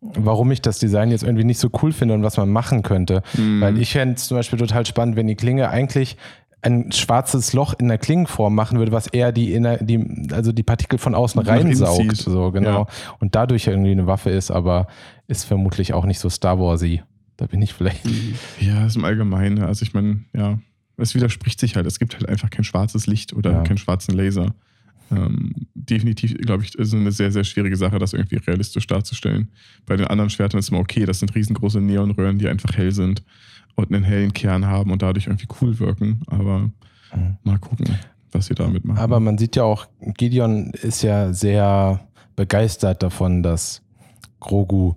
Speaker 3: warum ich das Design jetzt irgendwie nicht so cool finde und was man machen könnte.
Speaker 2: Mhm.
Speaker 3: Weil ich fände es zum Beispiel total spannend, wenn die Klinge eigentlich ein schwarzes Loch in der Klingenform machen würde, was eher die, inner, die also die Partikel von außen reinsaugt. So, genau.
Speaker 2: Ja.
Speaker 3: Und dadurch irgendwie eine Waffe ist, aber ist vermutlich auch nicht so Star Warsy. Da bin ich vielleicht.
Speaker 1: Mhm.
Speaker 2: Ja, ist im Allgemeinen. Also ich meine, ja, es widerspricht sich halt. Es gibt halt einfach kein schwarzes Licht oder
Speaker 3: Ja.
Speaker 2: keinen schwarzen Laser. Ähm, definitiv, glaube ich, ist eine sehr, sehr schwierige Sache, das irgendwie realistisch darzustellen. Bei den anderen Schwertern ist immer okay, das sind riesengroße Neonröhren, die einfach hell sind und einen hellen Kern haben und dadurch irgendwie cool wirken. Aber
Speaker 3: Mhm.
Speaker 2: mal gucken, was sie damit machen.
Speaker 3: Aber man sieht ja auch, Gideon ist ja sehr begeistert davon, dass Grogu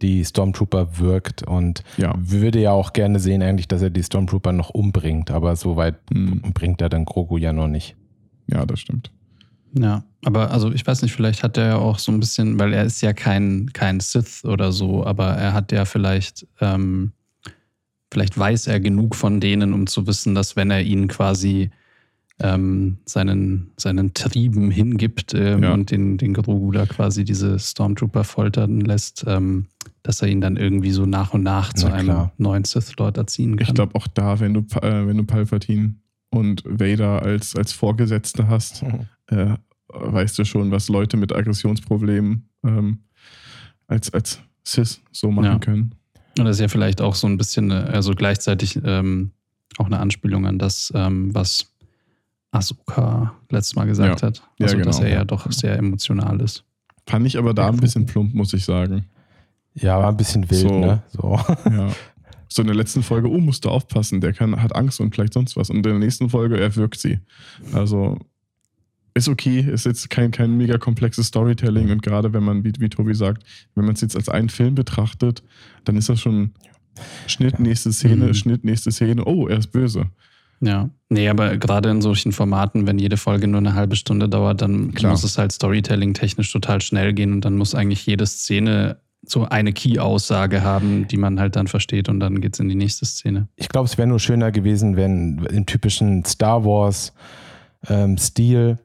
Speaker 3: die Stormtrooper wirkt und
Speaker 2: ja,
Speaker 3: würde ja auch gerne sehen eigentlich, dass er die Stormtrooper noch umbringt, aber so weit
Speaker 2: hm,
Speaker 3: bringt er dann Grogu ja noch nicht.
Speaker 2: ja, das stimmt.
Speaker 1: Ja, aber also ich weiß nicht, vielleicht hat er ja auch so ein bisschen, weil er ist ja kein, kein Sith oder so, aber er hat ja vielleicht, ähm, vielleicht weiß er genug von denen, um zu wissen, dass wenn er ihnen quasi ähm, seinen, seinen Trieben hingibt ähm,
Speaker 2: Ja.
Speaker 1: und den, den Grogu da quasi diese Stormtrooper foltern lässt, ähm, dass er ihn dann irgendwie so nach und nach zu
Speaker 3: Na
Speaker 1: einem
Speaker 3: klar.
Speaker 1: neuen Sith-Lord erziehen kann.
Speaker 2: Ich glaube auch da, wenn du, äh, wenn du Palpatine und Vader als, als Vorgesetzte hast, äh, weißt du schon, was Leute mit Aggressionsproblemen ähm, als, als Cis so machen
Speaker 1: Ja.
Speaker 2: können.
Speaker 1: Und das ist ja vielleicht auch so ein bisschen, also gleichzeitig ähm, auch eine Anspielung an das, ähm, was Asuka letztes Mal gesagt hat.
Speaker 2: Ja,
Speaker 1: Also, dass
Speaker 2: genau.
Speaker 1: er ja doch sehr emotional ist.
Speaker 2: Fand ich aber da ein bisschen plump, muss ich sagen.
Speaker 3: Ja, war ein bisschen wild,
Speaker 2: So.
Speaker 3: ne? So.
Speaker 2: Ja. [laughs] So in der letzten Folge, oh, musst du aufpassen, der kann, hat Angst und vielleicht sonst was. Und in der nächsten Folge, er wirkt sie. Also ist okay, ist jetzt kein, kein mega komplexes Storytelling und gerade wenn man, wie, wie Tobi sagt, wenn man es jetzt als einen Film betrachtet, dann ist das schon Schnitt, nächste Szene,
Speaker 1: Mhm.
Speaker 2: Schnitt, nächste Szene, oh, er ist böse.
Speaker 1: Ja. Nee, aber gerade in solchen Formaten, wenn jede Folge nur eine halbe Stunde dauert, dann
Speaker 2: Klar.
Speaker 1: muss es halt Storytelling-technisch total schnell gehen und dann muss eigentlich jede Szene so eine Key-Aussage haben, die man halt dann versteht und dann geht's in die nächste Szene.
Speaker 3: Ich glaube, es wäre nur schöner gewesen, wenn im typischen Star Wars ähm, Stil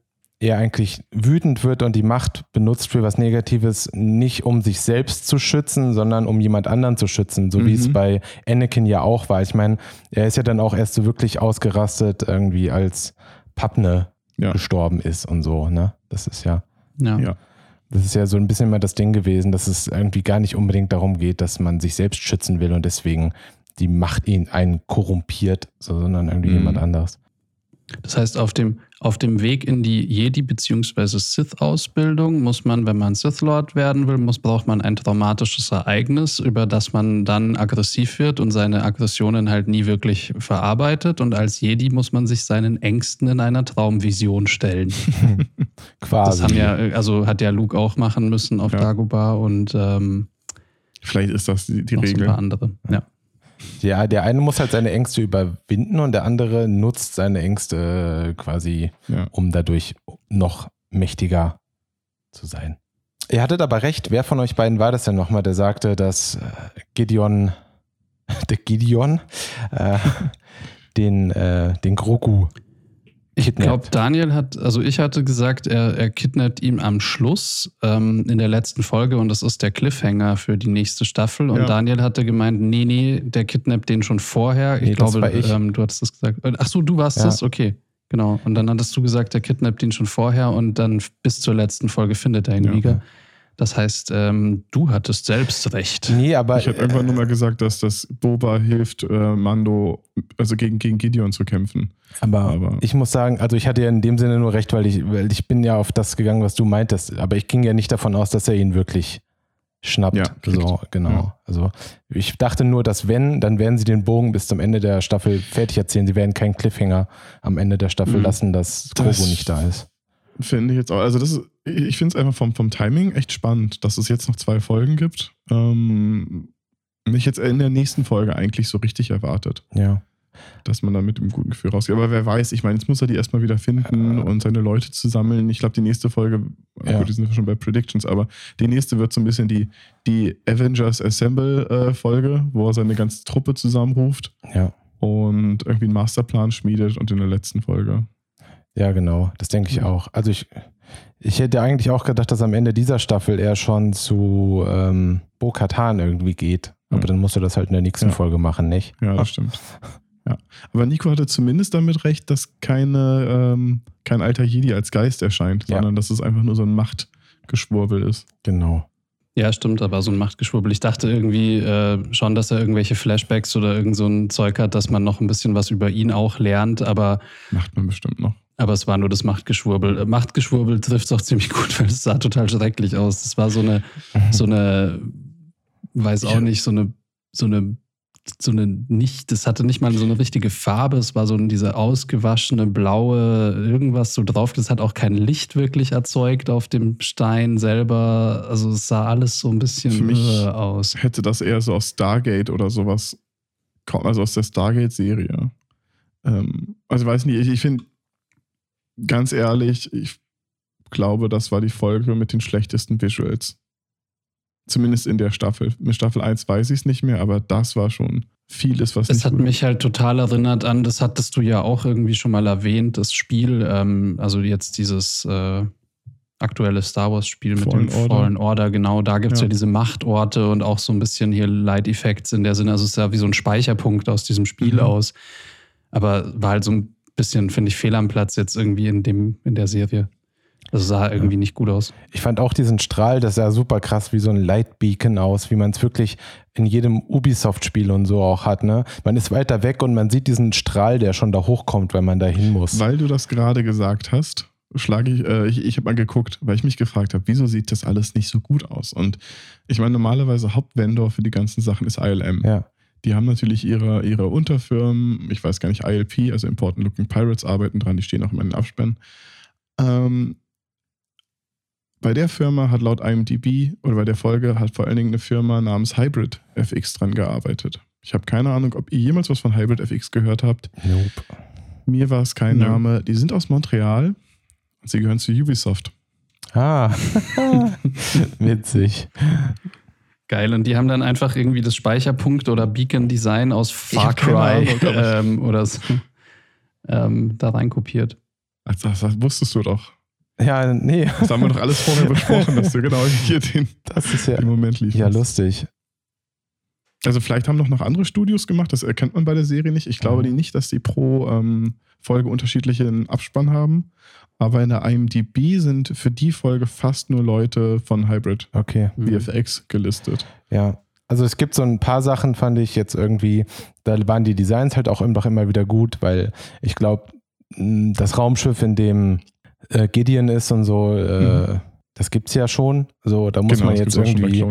Speaker 3: er eigentlich wütend wird und die Macht benutzt für was Negatives, nicht um sich selbst zu schützen, sondern um jemand anderen zu schützen, so wie
Speaker 2: Mhm.
Speaker 3: es bei Anakin ja auch war. Ich meine, er ist ja dann auch erst so wirklich ausgerastet, irgendwie als Papne
Speaker 2: Ja.
Speaker 3: gestorben ist und so, ne? Das ist ja.
Speaker 1: Ja.
Speaker 2: Ja.
Speaker 3: Das ist ja so ein bisschen mal das Ding gewesen, dass es irgendwie gar nicht unbedingt darum geht, dass man sich selbst schützen will und deswegen die Macht ihn einen korrumpiert, so, sondern irgendwie
Speaker 2: Mhm.
Speaker 3: jemand anderes.
Speaker 1: Das heißt, auf dem, auf dem Weg in die Jedi- bzw. Sith-Ausbildung muss man, wenn man Sith-Lord werden will, muss, braucht man ein traumatisches Ereignis, über das man dann aggressiv wird und seine Aggressionen halt nie wirklich verarbeitet. Und als Jedi muss man sich seinen Ängsten in einer Traumvision stellen. [laughs] Das
Speaker 3: Quasi.
Speaker 1: haben ja, also hat ja Luke auch machen müssen auf
Speaker 2: Ja.
Speaker 1: Dagobah und ähm,
Speaker 2: Vielleicht ist das die, die
Speaker 1: noch so ein
Speaker 2: Regel.
Speaker 1: paar andere. Ja.
Speaker 3: Ja, der eine muss halt seine Ängste überwinden und der andere nutzt seine Ängste äh, quasi,
Speaker 2: Ja.
Speaker 3: um dadurch noch mächtiger zu sein. Ihr hattet aber recht, wer von euch beiden war das denn nochmal, der sagte, dass äh, Gideon, [laughs] der Gideon, äh, [laughs] den, äh, den Grogu
Speaker 1: Ich glaube, Daniel hat, also ich hatte gesagt, er, er kidnappt ihn am Schluss ähm, in der letzten Folge und das ist der Cliffhanger für die nächste Staffel. Und
Speaker 2: Ja.
Speaker 1: Daniel hatte gemeint, nee, nee, der kidnappt den schon vorher. Ich
Speaker 3: Nee,
Speaker 1: glaube,
Speaker 3: ich.
Speaker 1: Ähm, du hattest das gesagt. Ach so, du warst
Speaker 3: Ja.
Speaker 1: das? Okay. Genau. Und dann hattest du gesagt, der kidnappt ihn schon vorher und dann bis zur letzten Folge findet er ihn
Speaker 2: Ja.
Speaker 1: wieder. Das heißt, ähm, du hattest selbst recht.
Speaker 3: Nee, aber
Speaker 2: Ich habe irgendwann nur mal gesagt, dass das Boba hilft, äh, Mando, also gegen, gegen Gideon zu kämpfen.
Speaker 3: Aber,
Speaker 2: Aber-
Speaker 3: ich muss sagen, also ich hatte ja in dem Sinne nur recht, weil ich, weil ich bin ja auf das gegangen, was du meintest. Aber ich ging ja nicht davon aus, dass er ihn wirklich schnappt.
Speaker 2: Ja,
Speaker 3: so, genau.
Speaker 2: Ja.
Speaker 3: Also ich dachte nur, dass wenn, dann werden sie den Bogen bis zum Ende der Staffel fertig erzählen. Sie werden keinen Cliffhanger am Ende der Staffel
Speaker 1: Mhm.
Speaker 3: lassen, dass
Speaker 2: Das-
Speaker 3: Grogu nicht da ist.
Speaker 2: Finde ich jetzt auch. Also, das ist, ich finde es einfach vom, vom Timing echt spannend, dass es jetzt noch zwei Folgen gibt. Ähm, mich jetzt in der nächsten Folge eigentlich so richtig erwartet,
Speaker 3: Ja.
Speaker 2: dass man da mit einem guten Gefühl rausgeht. Aber wer weiß, ich meine, jetzt muss er die erstmal wieder finden
Speaker 3: Ja.
Speaker 2: und seine Leute zu sammeln. Ich glaube, die nächste Folge,
Speaker 3: Ja.
Speaker 2: gut, die sind schon bei Predictions, aber die nächste wird so ein bisschen die, die Avengers Assemble-Folge, wo er seine ganze Truppe zusammenruft
Speaker 3: Ja.
Speaker 2: und irgendwie einen Masterplan schmiedet und in der letzten Folge.
Speaker 3: Ja, genau. Das denke ich auch. Also ich, ich hätte eigentlich auch gedacht, dass am Ende dieser Staffel er schon zu ähm, Bo Katan irgendwie geht. Aber
Speaker 2: Ja.
Speaker 3: dann musst du das halt in der nächsten
Speaker 2: Ja.
Speaker 3: Folge machen, nicht?
Speaker 2: Ja, das stimmt. Ja. Aber Nico hatte zumindest damit recht, dass keine, ähm, kein alter Jedi als Geist erscheint,
Speaker 3: Ja.
Speaker 2: sondern dass es einfach nur so ein Machtgeschwurbel ist.
Speaker 3: Genau.
Speaker 1: Ja, stimmt, aber so ein Machtgeschwurbel. Ich dachte irgendwie äh, schon, dass er irgendwelche Flashbacks oder irgend so ein Zeug hat, dass man noch ein bisschen was über ihn auch lernt, aber,
Speaker 2: Macht man bestimmt noch.
Speaker 1: Aber es war nur das Machtgeschwurbel. Äh, Machtgeschwurbel trifft es auch ziemlich gut, weil es sah total schrecklich aus. Es war so eine, so eine, weiß auch nicht, so eine, so eine, so eine nicht, das hatte nicht mal so eine richtige Farbe. Es war so diese ausgewaschene blaue irgendwas so drauf. Das hat auch kein Licht wirklich erzeugt auf dem Stein selber. Also es sah alles so ein bisschen
Speaker 2: Für mich-
Speaker 1: aus.
Speaker 2: Hätte das eher so aus Stargate oder sowas, also aus der Stargate-Serie. Ähm, also weiß nicht, ich, ich finde, ganz ehrlich, ich glaube, das war die Folge mit den schlechtesten Visuals. Zumindest in der Staffel. Mit Staffel 1 weiß ich es nicht mehr, aber das war schon vieles, was
Speaker 1: Es hat mich halt total erinnert an, das hattest du ja auch irgendwie schon mal erwähnt, das Spiel, ähm, also jetzt dieses äh, aktuelle Star Wars-Spiel mit
Speaker 2: Fallen
Speaker 1: dem
Speaker 2: Order.
Speaker 1: Fallen Order, genau, da gibt es ja.
Speaker 2: Ja.
Speaker 1: diese Machtorte und auch so ein bisschen hier Light Effects in der Sinne, also es ist ja wie so ein Speicherpunkt aus diesem Spiel
Speaker 2: Mhm.
Speaker 1: aus. Aber war halt so ein bisschen, finde ich, fehl am Platz jetzt irgendwie in dem, in der Serie. Also sah irgendwie nicht gut aus.
Speaker 3: Ich fand auch diesen Strahl, das sah super krass wie so ein Lightbeacon aus, wie man es wirklich in jedem Ubisoft-Spiel und so auch hat. Ne? Man ist weiter weg und man sieht diesen Strahl, der schon da hochkommt, wenn man da hin muss.
Speaker 2: Weil du das gerade gesagt hast, schlage ich, äh, ich, ich habe mal geguckt, weil ich mich gefragt habe, wieso sieht das alles nicht so gut aus? Und ich meine, normalerweise Hauptvendor für die ganzen Sachen ist ILM.
Speaker 3: Ja,
Speaker 2: Die haben natürlich ihre, ihre Unterfirmen, ich weiß gar nicht, ILP, also Important Looking Pirates, arbeiten dran, die stehen auch immer in den Abspannen. Ähm, bei der Firma hat laut IMDb oder bei der Folge hat vor allen Dingen eine Firma namens Hybrid FX dran gearbeitet. Ich habe keine Ahnung, ob ihr jemals was von Hybrid FX gehört habt.
Speaker 3: nope.
Speaker 2: Mir war es kein
Speaker 1: Nö.
Speaker 2: Name. Die sind aus Montreal und sie gehören zu Ubisoft.
Speaker 3: Ah, [laughs] witzig.
Speaker 1: Geil, und die haben dann einfach irgendwie das Speicherpunkt oder Beacon-Design aus Far Cry ähm, oder so, ähm, da reinkopiert.
Speaker 2: Also, das, das wusstest du doch.
Speaker 3: Ja, nee,
Speaker 2: Das haben wir doch alles vorher [laughs] besprochen, dass du genau hier den,
Speaker 3: das ist ja,
Speaker 2: den Moment lieferst.
Speaker 3: ja lustig.
Speaker 2: Also vielleicht haben noch noch andere Studios gemacht, das erkennt man bei der Serie nicht. Ich glaube
Speaker 3: Mhm.
Speaker 2: die nicht, dass die pro ähm, Folge unterschiedlichen Abspann haben. Aber in der IMDb sind für die Folge fast nur Leute von Hybrid
Speaker 3: Okay.
Speaker 1: Mhm.
Speaker 2: VFX gelistet.
Speaker 3: Ja, also es gibt so ein paar Sachen, fand ich jetzt irgendwie, da waren die Designs halt auch immer, immer wieder gut, weil ich glaube, das Raumschiff, in dem äh, Gideon ist und so, äh, das gibt es ja schon. So, da muss man
Speaker 2: Mhm. das
Speaker 3: jetzt irgendwie,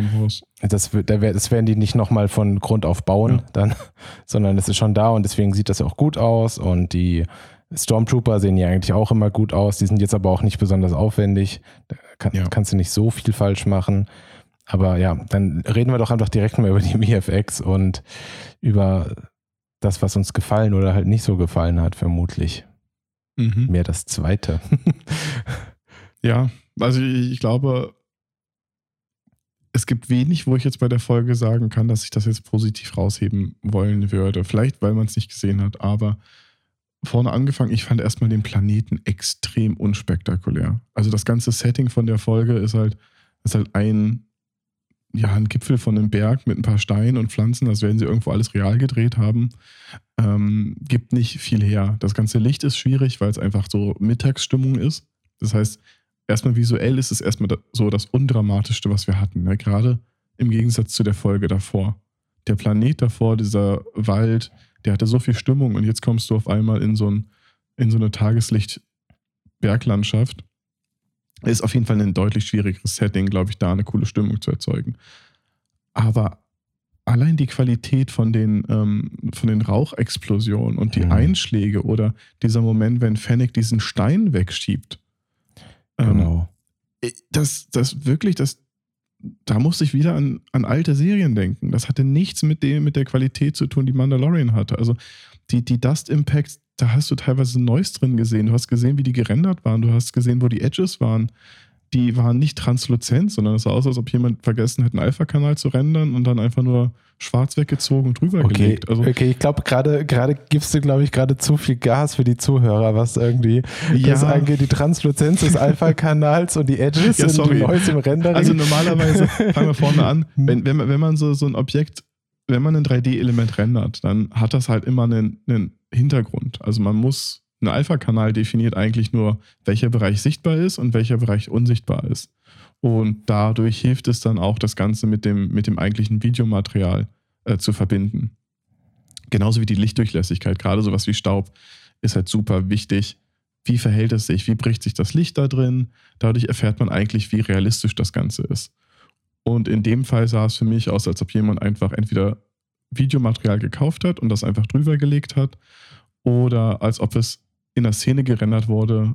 Speaker 3: das, da wär, das werden die nicht nochmal von Grund auf bauen,
Speaker 2: Ja.
Speaker 3: dann, [laughs] sondern es ist schon da und deswegen sieht das auch gut aus und die Stormtrooper sehen ja eigentlich auch immer gut aus, die sind jetzt aber auch nicht besonders aufwendig, da kann,
Speaker 2: Ja.
Speaker 3: kannst du nicht so viel falsch machen. Aber ja, dann reden wir doch einfach direkt mal [laughs] über die VFX und über das, was uns gefallen oder halt nicht so gefallen hat, vermutlich. Mhm. Mehr das Zweite. [laughs]
Speaker 2: ja, also ich, ich glaube, es gibt wenig, wo ich jetzt bei der Folge sagen kann, dass ich das jetzt positiv rausheben wollen würde. Vielleicht, weil man es nicht gesehen hat, aber vorne angefangen, ich fand erstmal den Planeten extrem unspektakulär. Also das ganze Setting von der Folge ist halt, ist halt ein, ja, ein Gipfel von einem Berg mit ein paar Steinen und Pflanzen, als werden sie irgendwo alles real gedreht haben. Ähm, gibt nicht viel her. Das ganze Licht ist schwierig, weil es einfach so Mittagsstimmung ist. Das heißt, erstmal visuell ist es erstmal so das Undramatischste, was wir hatten. Ne? Gerade im Gegensatz zu der Folge davor. Der Planet davor, dieser Wald, der hatte so viel Stimmung und jetzt kommst du auf einmal in so, ein, in so eine Tageslicht-Berglandschaft. Ist auf jeden Fall ein deutlich schwierigeres Setting, glaube ich, da eine coole Stimmung zu erzeugen. Aber allein die Qualität von den, ähm, von den Rauchexplosionen und die mhm. Einschläge oder dieser Moment, wenn Fennec diesen Stein wegschiebt,
Speaker 3: ähm, genau.
Speaker 2: Ähm, das, das wirklich, das, da musste ich wieder an, an alte Serien denken. Das hatte nichts mit dem, mit der Qualität zu tun, die Mandalorian hatte. Also die, die Dust Impacts, da hast du teilweise Neues drin gesehen. Du hast gesehen, wie die gerendert waren. Du hast gesehen, wo die Edges waren die waren nicht transluzent, sondern es sah aus, als ob jemand vergessen hätte, einen Alpha-Kanal zu rendern und dann einfach nur schwarz weggezogen und drüber
Speaker 3: okay,
Speaker 2: gelegt.
Speaker 3: Also, okay, ich glaube, gerade gerade gibst du, glaube ich, gerade zu viel Gas für die Zuhörer, was irgendwie ja. das angeht, die Transluzenz des Alpha-Kanals und die Edges ja, sorry. und Neues im Rendering.
Speaker 2: Also normalerweise, [laughs] fangen wir vorne an, hm. wenn, wenn, wenn man so, so ein Objekt, wenn man ein 3D-Element rendert, dann hat das halt immer einen, einen Hintergrund. Also man muss ein Alpha-Kanal definiert eigentlich nur, welcher Bereich sichtbar ist und welcher Bereich unsichtbar ist. Und dadurch hilft es dann auch, das Ganze mit dem, mit dem eigentlichen Videomaterial äh, zu verbinden. Genauso wie die Lichtdurchlässigkeit, gerade sowas wie Staub, ist halt super wichtig. Wie verhält es sich? Wie bricht sich das Licht da drin? Dadurch erfährt man eigentlich, wie realistisch das Ganze ist. Und in dem Fall sah es für mich aus, als ob jemand einfach entweder Videomaterial gekauft hat und das einfach drüber gelegt hat oder als ob es in einer Szene gerendert wurde,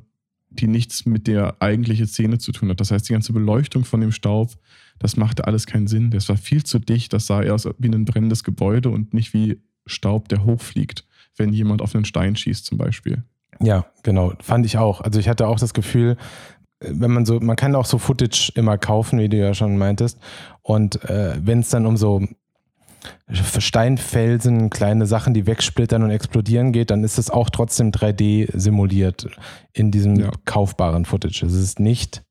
Speaker 2: die nichts mit der eigentlichen Szene zu tun hat. Das heißt, die ganze Beleuchtung von dem Staub, das machte alles keinen Sinn. Das war viel zu dicht. Das sah eher aus wie ein brennendes Gebäude und nicht wie Staub, der hochfliegt, wenn jemand auf einen Stein schießt zum Beispiel.
Speaker 3: Ja, genau. Fand ich auch. Also ich hatte auch das Gefühl, wenn man so, man kann auch so Footage immer kaufen, wie du ja schon meintest. Und äh, wenn es dann um so Steinfelsen, kleine Sachen, die wegsplittern und explodieren geht, dann ist es auch trotzdem 3D simuliert in diesem ja. kaufbaren Footage. Es ist nicht,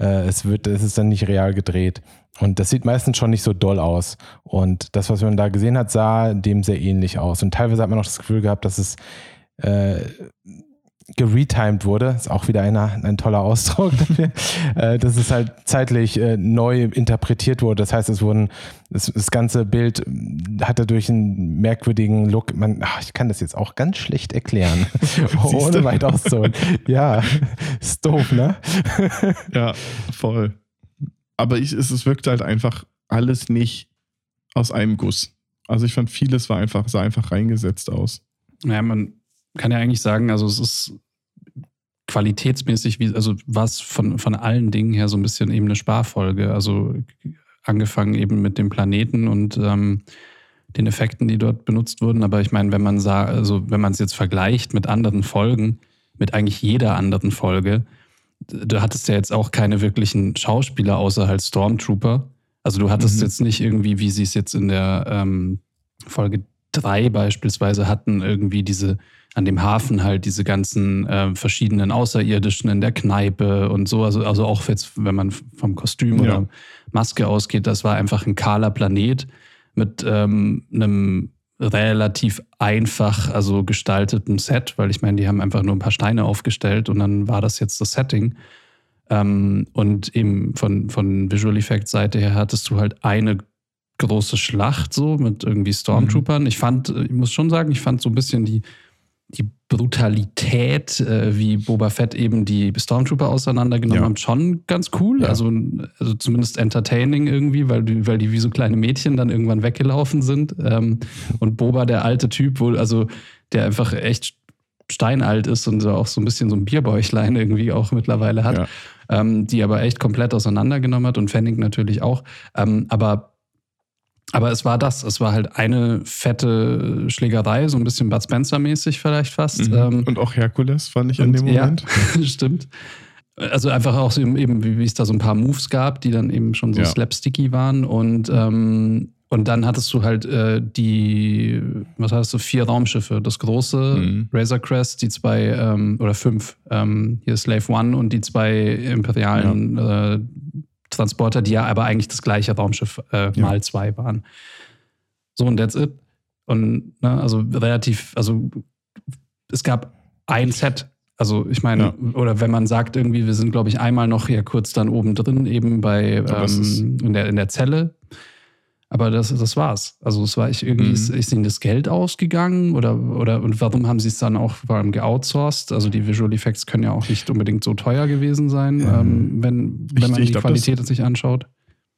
Speaker 3: äh, es wird, es ist dann nicht real gedreht. Und das sieht meistens schon nicht so doll aus. Und das, was man da gesehen hat, sah dem sehr ähnlich aus. Und teilweise hat man auch das Gefühl gehabt, dass es äh, geretimed wurde, ist auch wieder einer, ein toller Ausdruck [laughs] dafür, äh, dass es halt zeitlich äh, neu interpretiert wurde. Das heißt, es wurden, das, das ganze Bild hatte durch einen merkwürdigen Look, man, ach, ich kann das jetzt auch ganz schlecht erklären, [laughs] [laughs] ohne weit auszuholen. Ja, ist doof, ne?
Speaker 2: ja, voll. Aber ich, es, es wirkte halt einfach alles nicht aus einem Guss. Also ich fand vieles war einfach, sah einfach reingesetzt aus.
Speaker 1: Naja, man kann ja eigentlich sagen, also es ist qualitätsmäßig, wie, also was von, von allen Dingen her so ein bisschen eben eine Sparfolge. Also angefangen eben mit dem Planeten und ähm, den Effekten, die dort benutzt wurden. Aber ich meine, wenn man sah, also wenn man es jetzt vergleicht mit anderen Folgen, mit eigentlich jeder anderen Folge, du hattest ja jetzt auch keine wirklichen Schauspieler außer halt Stormtrooper. Also du hattest mhm. jetzt nicht irgendwie, wie sie es jetzt in der ähm, Folge 3 beispielsweise hatten, irgendwie diese an dem Hafen halt diese ganzen äh, verschiedenen Außerirdischen in der Kneipe und so. Also, also auch jetzt, wenn man vom Kostüm ja. oder Maske ausgeht, das war einfach ein kahler Planet mit ähm, einem relativ einfach also gestalteten Set, weil ich meine, die haben einfach nur ein paar Steine aufgestellt und dann war das jetzt das Setting. Ähm, und eben von, von Visual Effects Seite her hattest du halt eine große Schlacht so mit irgendwie Stormtroopern. Mhm. Ich fand, ich muss schon sagen, ich fand so ein bisschen die die Brutalität, äh, wie Boba Fett eben die Stormtrooper auseinandergenommen ja. haben, schon ganz cool. Ja. Also, also zumindest entertaining irgendwie, weil die, weil die wie so kleine Mädchen dann irgendwann weggelaufen sind. Ähm, und Boba, der alte Typ, wohl, also der einfach echt steinalt ist und so auch so ein bisschen so ein Bierbäuchlein irgendwie auch mittlerweile hat,
Speaker 2: Ja.
Speaker 1: ähm, die aber echt komplett auseinandergenommen hat und Fanning natürlich auch. Ähm, aber aber es war das, es war halt eine fette Schlägerei, so ein bisschen Bud Spencer-mäßig vielleicht fast.
Speaker 2: Mhm.
Speaker 1: Ähm,
Speaker 2: und auch Herkules fand ich in
Speaker 1: und-
Speaker 2: dem
Speaker 1: ja.
Speaker 2: Moment. [laughs]
Speaker 1: Stimmt. Also einfach auch so eben, wie es da so ein paar Moves gab, die dann eben schon so
Speaker 2: Ja.
Speaker 1: slapsticky waren. Und, ähm, und dann hattest du halt äh, die, was heißt so, vier Raumschiffe. Das große
Speaker 2: Mhm.
Speaker 1: Razor Crest, die zwei, ähm, oder fünf, ähm, hier Slave One und die zwei imperialen äh, Transporter, die ja aber eigentlich das gleiche Raumschiff äh,
Speaker 2: Ja.
Speaker 1: mal zwei waren. So, und that's it. Und ne, also relativ, also es gab ein Set. Also ich meine,
Speaker 2: Ja.
Speaker 1: oder wenn man sagt irgendwie, wir sind, glaube ich, einmal noch hier kurz dann oben drin, eben bei ähm, in, der, in der Zelle. Aber das, das war's. Also es war ich irgendwie,
Speaker 2: Mhm.
Speaker 1: ist, ist ihnen das Geld ausgegangen oder, oder und warum haben sie es dann auch vor allem geoutsourced? Also die Visual Effects können ja auch nicht unbedingt so teuer gewesen sein,
Speaker 3: Mhm.
Speaker 1: ähm, wenn, wenn
Speaker 2: Ich-
Speaker 1: man
Speaker 2: ich
Speaker 1: die
Speaker 2: glaub,
Speaker 1: Qualität sich anschaut.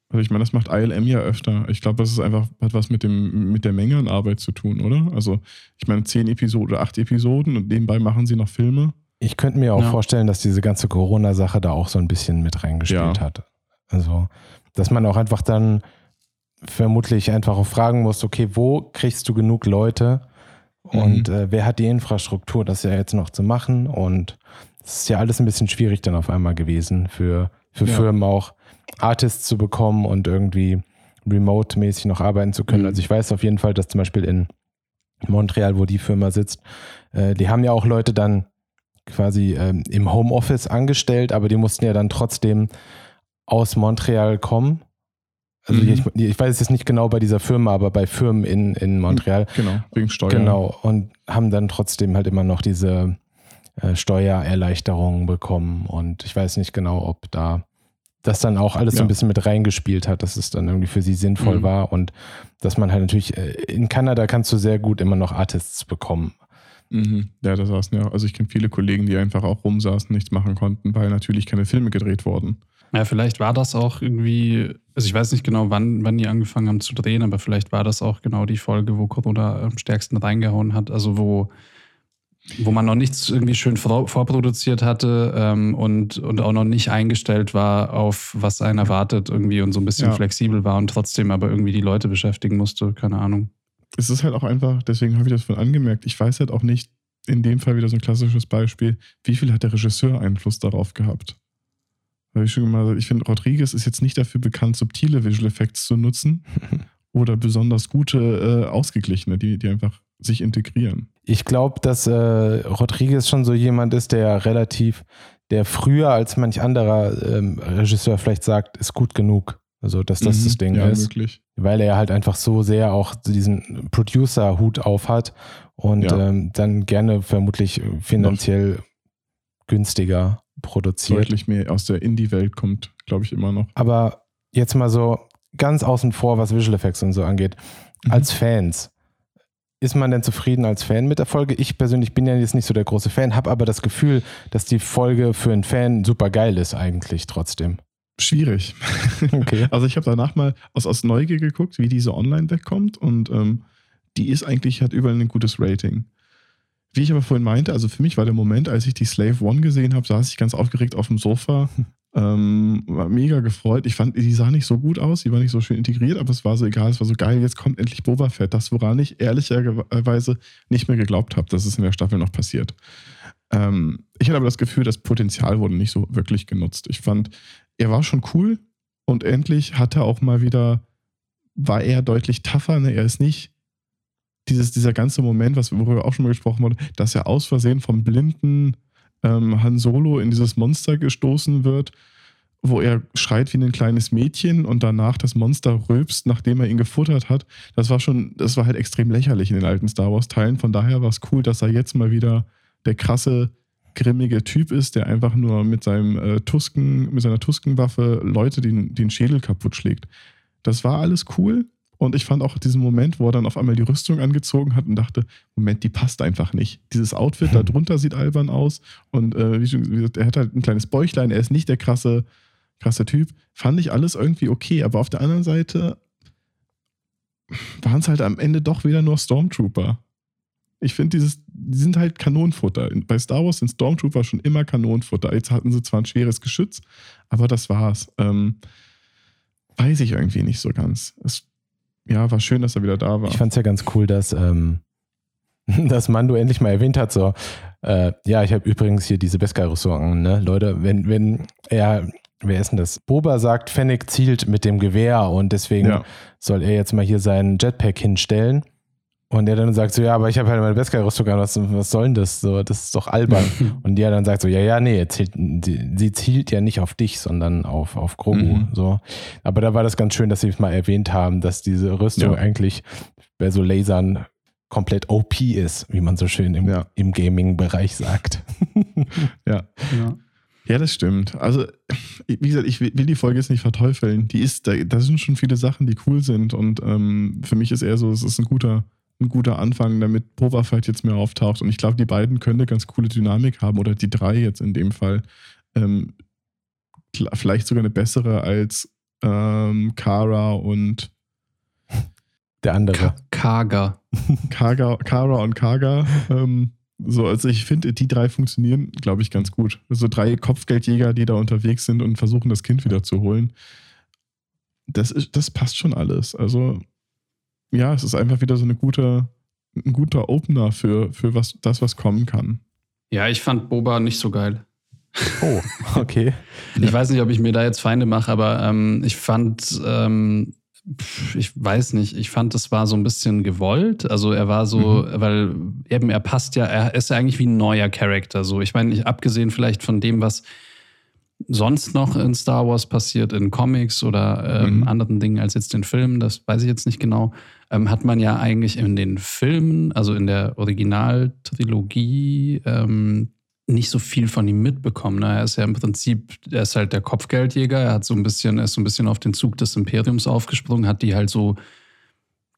Speaker 2: Also ich meine, das macht ILM ja öfter. Ich glaube, das ist einfach hat was mit dem mit der Menge an Arbeit zu tun, oder? Also ich meine, zehn Episoden oder acht Episoden und nebenbei machen sie noch Filme.
Speaker 3: Ich könnte mir auch
Speaker 1: Ja.
Speaker 3: vorstellen, dass diese ganze Corona-Sache da auch so ein bisschen mit reingespielt
Speaker 2: Ja.
Speaker 3: hat. Also, dass man auch einfach dann vermutlich einfach auch fragen muss, okay, wo kriegst du genug Leute und äh, wer hat die Infrastruktur, das ja jetzt noch zu machen? Und es ist ja alles ein bisschen schwierig dann auf einmal gewesen für, für
Speaker 2: Ja.
Speaker 3: Firmen auch Artists zu bekommen und irgendwie remote-mäßig noch arbeiten zu können.
Speaker 1: Mhm.
Speaker 3: Also ich weiß auf jeden Fall, dass zum Beispiel in Montreal, wo die Firma sitzt, äh, die haben ja auch Leute dann quasi ähm, im Homeoffice angestellt, aber die mussten ja dann trotzdem aus Montreal kommen. Also
Speaker 2: Mhm.
Speaker 3: ich, ich weiß es jetzt nicht genau bei dieser Firma, aber bei Firmen in, in Montreal.
Speaker 2: Genau, wegen Steuer.
Speaker 3: Genau. Und haben dann trotzdem halt immer noch diese äh, Steuererleichterungen bekommen. Und ich weiß nicht genau, ob da das dann auch alles so
Speaker 2: Ja.
Speaker 3: ein bisschen mit reingespielt hat, dass es dann irgendwie für sie sinnvoll
Speaker 1: Mhm.
Speaker 3: war und dass man halt natürlich, äh, in Kanada kannst du sehr gut immer noch Artists bekommen.
Speaker 2: Mhm. Ja, da saßen ja. Also ich kenne viele Kollegen, die einfach auch rumsaßen, nichts machen konnten, weil natürlich keine Filme gedreht wurden.
Speaker 1: Ja, vielleicht war das auch irgendwie, also ich weiß nicht genau, wann, wann die angefangen haben zu drehen, aber vielleicht war das auch genau die Folge, wo Corona am stärksten reingehauen hat. Also wo, wo man noch nichts irgendwie schön vor, vorproduziert hatte ähm, und, und auch noch nicht eingestellt war auf was einen erwartet irgendwie und so ein bisschen
Speaker 2: Ja.
Speaker 1: flexibel war und trotzdem aber irgendwie die Leute beschäftigen musste, keine Ahnung.
Speaker 2: Es ist halt auch einfach, deswegen habe ich das von angemerkt, ich weiß halt auch nicht, in dem Fall wieder so ein klassisches Beispiel, wie viel hat der Regisseur Einfluss darauf gehabt? Weil ich schon mal, ich finde, Rodriguez ist jetzt nicht dafür bekannt, subtile Visual Effects zu nutzen [laughs] oder besonders gute, äh, ausgeglichene, die, die einfach sich integrieren.
Speaker 3: Ich glaube, dass äh, Rodriguez schon so jemand ist, der relativ, der früher als manch anderer ähm, Regisseur vielleicht sagt, ist gut genug. Also, dass das
Speaker 2: Mhm.
Speaker 3: das Ding
Speaker 2: ja,
Speaker 3: ist.
Speaker 2: möglich.
Speaker 3: weil er halt einfach so sehr auch diesen Producer-Hut auf hat und
Speaker 2: Ja.
Speaker 3: ähm, dann gerne vermutlich finanziell günstiger produziert.
Speaker 2: Deutlich mehr aus der Indie-Welt kommt, glaube ich, immer noch.
Speaker 3: Aber jetzt mal so ganz außen vor, was Visual Effects und so angeht.
Speaker 2: Mhm.
Speaker 3: Als Fans, ist man denn zufrieden als Fan mit der Folge? Ich persönlich bin ja jetzt nicht so der große Fan, habe aber das Gefühl, dass die Folge für einen Fan super geil ist eigentlich trotzdem.
Speaker 2: Schwierig.
Speaker 3: Okay. [laughs]
Speaker 2: Also ich habe danach mal aus, aus Neugier geguckt, wie diese online wegkommt und ähm, die ist eigentlich, hat überall ein gutes Rating. Wie ich aber vorhin meinte, also für mich war der Moment, als ich die Slave One gesehen habe, saß ich ganz aufgeregt auf dem Sofa, [laughs] ähm, war mega gefreut. Ich fand, die sah nicht so gut aus, die war nicht so schön integriert, aber es war so egal, es war so geil, jetzt kommt endlich Boba Fett. Das, woran ich ehrlicherweise nicht mehr geglaubt habe, dass es in der Staffel noch passiert. Ähm, ich hatte aber das Gefühl, das Potenzial wurde nicht so wirklich genutzt. Ich fand, er war schon cool und endlich hat er auch mal wieder, war er deutlich tougher. Ne? Er ist nicht dieses, dieser ganze Moment, was worüber auch schon mal gesprochen wurde, dass er aus Versehen vom blinden ähm, Han Solo in dieses Monster gestoßen wird, wo er schreit wie ein kleines Mädchen und danach das Monster rülpst, nachdem er ihn gefuttert hat. Das war schon, das war halt extrem lächerlich in den alten Star Wars-Teilen. Von daher war es cool, dass er jetzt mal wieder der krasse, grimmige Typ ist, der einfach nur mit seinem äh, Tusken, mit seiner Tuskenwaffe Leute den, den Schädel kaputt schlägt. Das war alles cool. Und ich fand auch diesen Moment, wo er dann auf einmal die Rüstung angezogen hat und dachte, Moment, die passt einfach nicht. Dieses Outfit da [laughs] drunter sieht albern aus. Und äh, wie schon gesagt, er hat halt ein kleines Bäuchlein, er ist nicht der krasse, krasse Typ. Fand ich alles irgendwie okay. Aber auf der anderen Seite waren es halt am Ende doch wieder nur Stormtrooper. Ich finde, dieses, die sind halt Kanonenfutter. Bei Star Wars sind Stormtrooper schon immer Kanonenfutter. Jetzt hatten sie zwar ein schweres Geschütz, aber das war's. Ähm, weiß ich irgendwie nicht so ganz. Es, ja, war schön, dass er wieder da war.
Speaker 3: Ich fand es ja ganz cool, dass, ähm, [laughs] dass Mando endlich mal erwähnt hat, so, äh, ja, ich habe übrigens hier diese Beskar-Rüstung an, ne? Leute, wenn, wenn er, wer ist denn das? Boba sagt, Fennec zielt mit dem Gewehr und deswegen
Speaker 2: Ja.
Speaker 3: soll er jetzt mal hier seinen Jetpack hinstellen. Und er dann sagt so, ja, aber ich habe halt meine Beskar-Rüstung an, was, was soll denn das? So, das ist doch albern. [laughs] und der dann sagt so, ja, ja, nee, zielt, sie, sie zielt ja nicht auf dich, sondern auf, auf Grogu.
Speaker 2: Mhm.
Speaker 3: So. Aber da war das ganz schön, dass sie es mal erwähnt haben, dass diese Rüstung
Speaker 2: Ja.
Speaker 3: eigentlich bei so Lasern komplett OP ist, wie man so schön im,
Speaker 2: Ja.
Speaker 3: im Gaming-Bereich sagt. [laughs]
Speaker 2: ja.
Speaker 1: Ja.
Speaker 2: Ja, das stimmt. Also, wie gesagt, ich will will die Folge jetzt nicht verteufeln. Die ist, da, da sind schon viele Sachen, die cool sind. Und ähm, für mich ist eher so, es ist ein guter, ein guter Anfang, damit Boba Fett jetzt mehr auftaucht. Und ich glaube, die beiden können eine ganz coole Dynamik haben, oder die drei jetzt in dem Fall. Ähm, vielleicht sogar eine bessere als ähm, Kara und
Speaker 3: Der andere.
Speaker 1: Ka Kaga.
Speaker 2: Kaga, Kara und Kaga. Ähm, so, also ich finde, die drei funktionieren, glaube ich, ganz gut. So drei Kopfgeldjäger, die da unterwegs sind und versuchen, das Kind wieder zu holen. Das, ist, das passt schon alles. Also, ja, es ist einfach wieder so eine gute, ein guter Opener für, für was, das, was kommen kann.
Speaker 1: Ja, ich fand Boba nicht so geil.
Speaker 3: Oh, okay. [laughs]
Speaker 1: Ich weiß nicht, ob ich mir da jetzt Feinde mache, aber ähm, ich fand, ähm, ich weiß nicht, ich fand, es war so ein bisschen gewollt. Also er war so, weil eben er passt ja, er ist ja eigentlich wie ein neuer Charakter. So, ich meine, nicht abgesehen vielleicht von dem, was sonst noch in Star Wars passiert, in Comics oder ähm,
Speaker 2: Mhm.
Speaker 1: anderen Dingen als jetzt den Filmen, das weiß ich jetzt nicht genau, ähm, hat man ja eigentlich in den Filmen, also in der Originaltrilogie, ähm, nicht so viel von ihm mitbekommen. Ne? Er ist ja im Prinzip, er ist halt der Kopfgeldjäger, er hat so ein bisschen, er ist so ein bisschen auf den Zug des Imperiums aufgesprungen, hat die halt so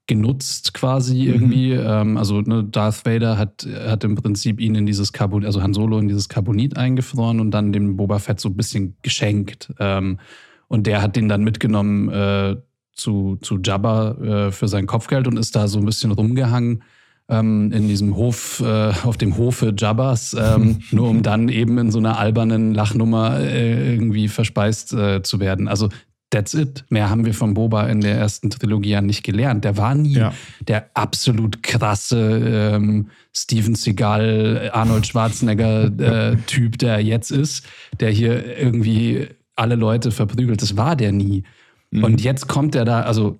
Speaker 1: genutzt quasi
Speaker 2: Mhm.
Speaker 1: irgendwie. Ähm, also ne, Darth Vader hat, hat im Prinzip ihn in dieses Carbonit, also Han Solo in dieses Carbonit eingefroren und dann dem Boba Fett so ein bisschen geschenkt. Ähm, und der hat den dann mitgenommen äh, zu, zu Jabba äh, für sein Kopfgeld und ist da so ein bisschen rumgehangen ähm, in diesem Hof, äh, auf dem Hofe Jabbas, ähm, [laughs] nur um dann eben in so einer albernen Lachnummer äh, irgendwie verspeist äh, zu werden. Also that's it. Mehr haben wir von Boba in der ersten Trilogie ja nicht gelernt. Der war nie
Speaker 2: Ja.
Speaker 1: der absolut krasse ähm, Steven Seagal, Arnold Schwarzenegger-Typ, [laughs] der jetzt ist, der hier irgendwie alle Leute verprügelt. Das war der nie.
Speaker 2: Mhm.
Speaker 1: Und jetzt kommt er da, also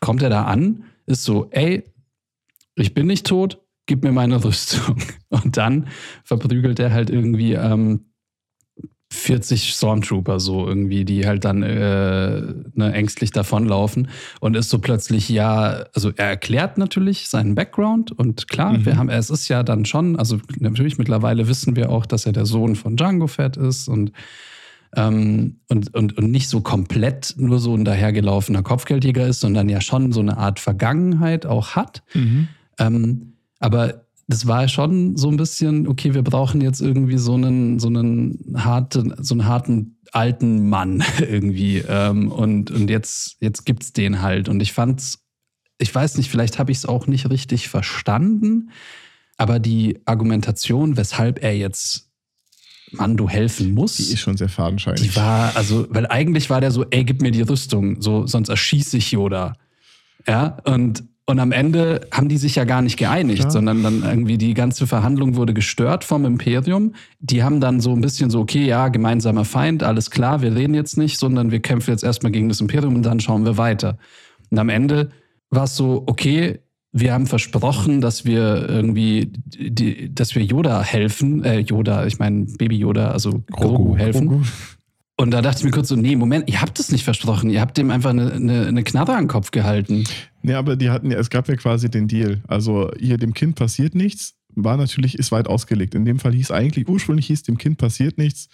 Speaker 1: kommt er da an, ist so, ey, ich bin nicht tot, gib mir meine [laughs] Rüstung. Und dann verprügelt er halt irgendwie ähm, 40 Stormtrooper so irgendwie, die halt dann äh, ne, ängstlich davonlaufen und ist so plötzlich ja, also er erklärt natürlich seinen Background und klar,
Speaker 2: Mhm.
Speaker 1: wir haben, es ist ja dann schon, also natürlich mittlerweile wissen wir auch, dass er der Sohn von Django Fett ist und ähm, und, und, und nicht so komplett nur so ein dahergelaufener Kopfgeldjäger ist, sondern ja schon so eine Art Vergangenheit auch hat.
Speaker 2: Mhm.
Speaker 1: Ähm, aber das war schon so ein bisschen, okay, wir brauchen jetzt irgendwie so einen, so einen harten, so einen harten alten Mann [laughs] irgendwie. Ähm, und, und jetzt, jetzt gibt's den halt. Und ich fand's, ich weiß nicht, vielleicht habe ich es auch nicht richtig verstanden, aber die Argumentation, weshalb er jetzt Mando helfen muss.
Speaker 2: Die ist schon sehr fadenscheinig.
Speaker 1: Die war, also, weil eigentlich war der so, ey, gib mir die Rüstung, so, sonst erschieße ich Yoda. Ja, und, und am Ende haben die sich ja gar nicht geeinigt,
Speaker 2: Klar.
Speaker 1: sondern dann irgendwie die ganze Verhandlung wurde gestört vom Imperium. Die haben dann so ein bisschen so, okay, ja, gemeinsamer Feind, alles klar, wir reden jetzt nicht, sondern wir kämpfen jetzt erstmal gegen das Imperium und dann schauen wir weiter. Und am Ende war es so, okay, wir haben versprochen, dass wir irgendwie, die, dass wir Yoda helfen, äh, Yoda, ich meine Baby Yoda, also Grogu,
Speaker 3: Grogu.
Speaker 1: helfen.
Speaker 2: Grogu.
Speaker 1: Und da dachte ich mir kurz so, nee, Moment, ihr habt es nicht versprochen. Ihr habt dem einfach eine, eine, eine Knarre an den Kopf gehalten.
Speaker 2: Nee, aber die hatten ja, es gab ja quasi den Deal. Also hier dem Kind passiert nichts, war natürlich, ist weit ausgelegt. In dem Fall hieß eigentlich, ursprünglich hieß, dem Kind passiert nichts.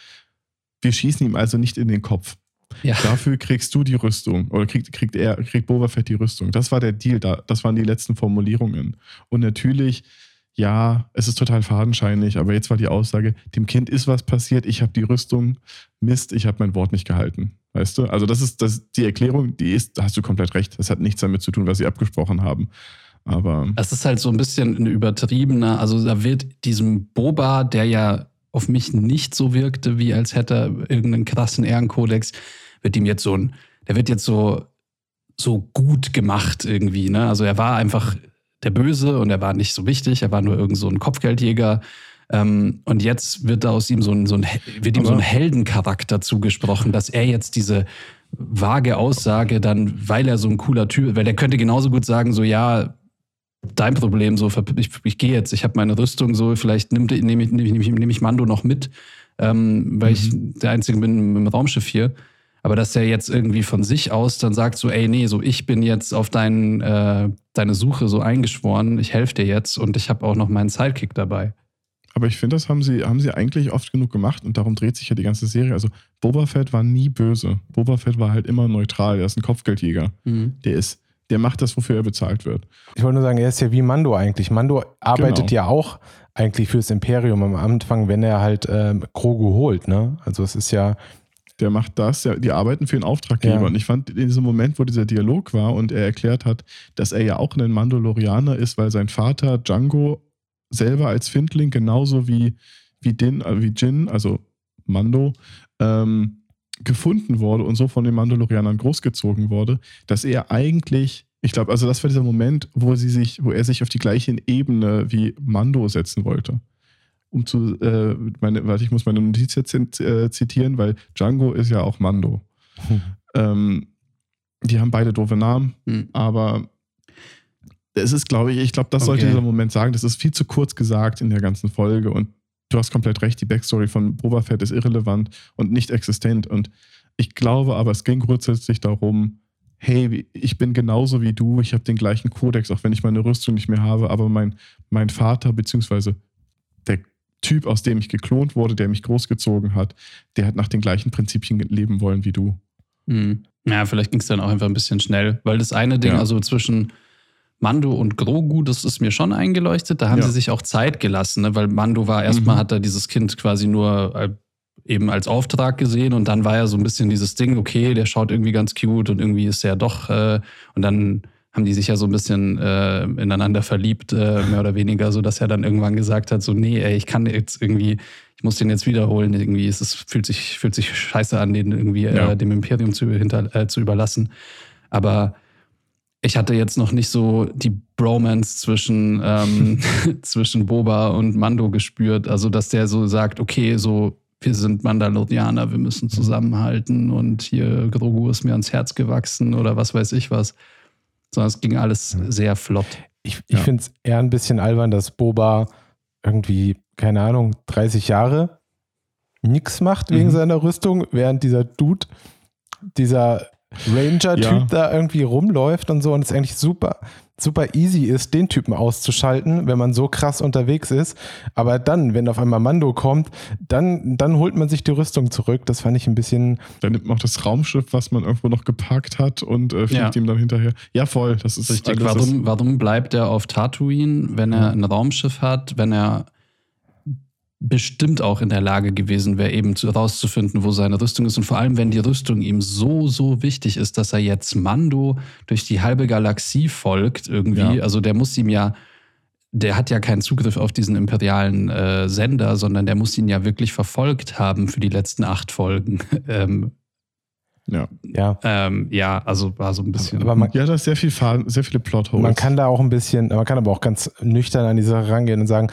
Speaker 2: Wir schießen ihm also nicht in den Kopf.
Speaker 1: Ja.
Speaker 2: Dafür kriegst du die Rüstung oder kriegt, kriegt er, kriegt Boba Fett die Rüstung. Das war der Deal, da, das waren die letzten Formulierungen. Und natürlich, ja, es ist total fadenscheinig, aber jetzt war die Aussage, dem Kind ist was passiert, ich habe die Rüstung, Mist, ich habe mein Wort nicht gehalten. Weißt du? Also das ist das, die Erklärung, die ist, da hast du komplett recht. Das hat nichts damit zu tun, was sie abgesprochen haben. Aber
Speaker 1: Es ist halt so ein bisschen ein übertriebener, also da wird diesem Boba, der ja auf mich nicht so wirkte, wie als hätte er irgendeinen krassen Ehrenkodex, wird ihm jetzt so ein, der wird jetzt so, so gut gemacht irgendwie, ne? Also er war einfach der Böse und er war nicht so wichtig, er war nur irgend so ein Kopfgeldjäger. Ähm, und jetzt wird da aus ihm so ein, so ein, wird ihm so ein Heldencharakter zugesprochen, dass er jetzt diese vage Aussage dann, weil er so ein cooler Typ, weil der könnte genauso gut sagen, so ja, dein Problem, so ich, ich gehe jetzt, ich habe meine Rüstung, so vielleicht nehme nehm ich, nehm ich, nehm ich Mando noch mit, ähm, weil ich der Einzige bin im Raumschiff hier. Aber dass er jetzt irgendwie von sich aus dann sagt, so, ey, nee, so ich bin jetzt auf dein, äh, deine Suche so eingeschworen, ich helfe dir jetzt und ich habe auch noch meinen Sidekick dabei.
Speaker 2: Aber ich finde, das haben sie, haben sie eigentlich oft genug gemacht und darum dreht sich ja die ganze Serie. Also Boba Fett war nie böse. Boba Fett war halt immer neutral. Er ist ein Kopfgeldjäger. Der ist, der macht das, wofür er bezahlt wird.
Speaker 3: Ich wollte nur sagen, er ist ja wie Mando eigentlich. Mando arbeitet
Speaker 2: Genau.
Speaker 3: ja auch eigentlich fürs Imperium am Anfang, wenn er halt ähm, Grogu holt, ne? Also es ist ja,
Speaker 2: Der macht das, der, die arbeiten für den Auftraggeber.
Speaker 3: Ja.
Speaker 2: Und ich fand in diesem Moment, wo dieser Dialog war und er erklärt hat, dass er ja auch ein Mandalorianer ist, weil sein Vater Django selber als Findling genauso wie, wie, Din, äh, wie Jin, also Mando, ähm, gefunden wurde und so von den Mandalorianern großgezogen wurde, dass er eigentlich, ich glaube, also das war dieser Moment, wo sie sich, wo er sich auf die gleiche Ebene wie Mando setzen wollte. Um zu, äh, meine, warte, ich muss meine Notiz jetzt äh, zitieren, weil Django ist ja auch Mando. Ähm, die haben beide doofe Namen,
Speaker 1: Hm.
Speaker 2: aber es ist, glaube ich, ich glaube, das sollte
Speaker 1: Okay.
Speaker 2: dieser Moment sagen. Das ist viel zu kurz gesagt in der ganzen Folge und du hast komplett recht, die Backstory von Boba Fett ist irrelevant und nicht existent. Und ich glaube aber, es ging grundsätzlich darum, hey, ich bin genauso wie du, ich habe den gleichen Kodex, auch wenn ich meine Rüstung nicht mehr habe, aber mein, mein Vater, beziehungsweise der Typ, aus dem ich geklont wurde, der mich großgezogen hat, der hat nach den gleichen Prinzipien leben wollen wie du.
Speaker 1: Hm. Ja, vielleicht ging es dann auch einfach ein bisschen schnell, weil das eine Ding,
Speaker 2: Ja.
Speaker 1: also zwischen Mando und Grogu, das ist mir schon eingeleuchtet. Da haben
Speaker 2: Ja.
Speaker 1: sie sich auch Zeit gelassen, ne? weil Mando war erstmal,
Speaker 2: Mhm.
Speaker 1: hat er dieses Kind quasi nur äh, eben als Auftrag gesehen und dann war ja so ein bisschen dieses Ding, okay, der schaut irgendwie ganz cute und irgendwie ist er doch, äh, und dann haben die sich ja so ein bisschen äh, ineinander verliebt, äh, mehr oder weniger, so dass er dann irgendwann gesagt hat, so, nee, ey, ich kann jetzt irgendwie, ich muss den jetzt wiederholen, irgendwie ist es, fühlt sich, fühlt sich scheiße an, den irgendwie
Speaker 2: Ja.
Speaker 1: äh, dem Imperium zu, hinter, zu überlassen. Aber ich hatte jetzt noch nicht so die Bromance zwischen, ähm, [laughs] zwischen Boba und Mando gespürt. Also, dass der so sagt, okay, so, wir sind Mandalorianer, wir müssen zusammenhalten und hier Grogu ist mir ans Herz gewachsen oder was weiß ich was. Sondern es ging alles sehr flott.
Speaker 3: ich, ich
Speaker 2: Ja.
Speaker 3: finde es eher ein bisschen albern, dass Boba irgendwie, keine Ahnung, 30 Jahre nichts macht wegen
Speaker 2: Mhm.
Speaker 3: seiner Rüstung, während dieser Dude, dieser Ranger-Typ
Speaker 2: Ja.
Speaker 3: da irgendwie rumläuft und so und es eigentlich super, super easy ist, den Typen auszuschalten, wenn man so krass unterwegs ist. Aber dann, wenn auf einmal Mando kommt, dann, dann holt man sich die Rüstung zurück. Das fand ich ein bisschen,
Speaker 2: Dann nimmt man auch das Raumschiff, was man irgendwo noch geparkt hat und äh, fliegt
Speaker 1: Ja.
Speaker 2: ihm dann hinterher. Ja, voll. Das ist
Speaker 1: Richtig. Warum, warum bleibt er auf Tatooine, wenn er ein Raumschiff hat, wenn er bestimmt auch in der Lage gewesen wäre, eben zu, rauszufinden, wo seine Rüstung ist. Und vor allem, wenn die Rüstung ihm so, so wichtig ist, dass er jetzt Mando durch die halbe Galaxie folgt, irgendwie.
Speaker 2: Ja.
Speaker 1: Also der muss ihm ja, der hat ja keinen Zugriff auf diesen imperialen äh, Sender, sondern der muss ihn ja wirklich verfolgt haben für die letzten acht Folgen. [laughs] ähm,
Speaker 2: ja.
Speaker 3: ja.
Speaker 1: ähm, ja, also war so ein bisschen.
Speaker 3: Aber man,
Speaker 2: ja, da ist sehr viel Faden, sehr viele Plotholes.
Speaker 3: Man kann da auch ein bisschen, man kann aber auch ganz nüchtern an die Sache rangehen und sagen,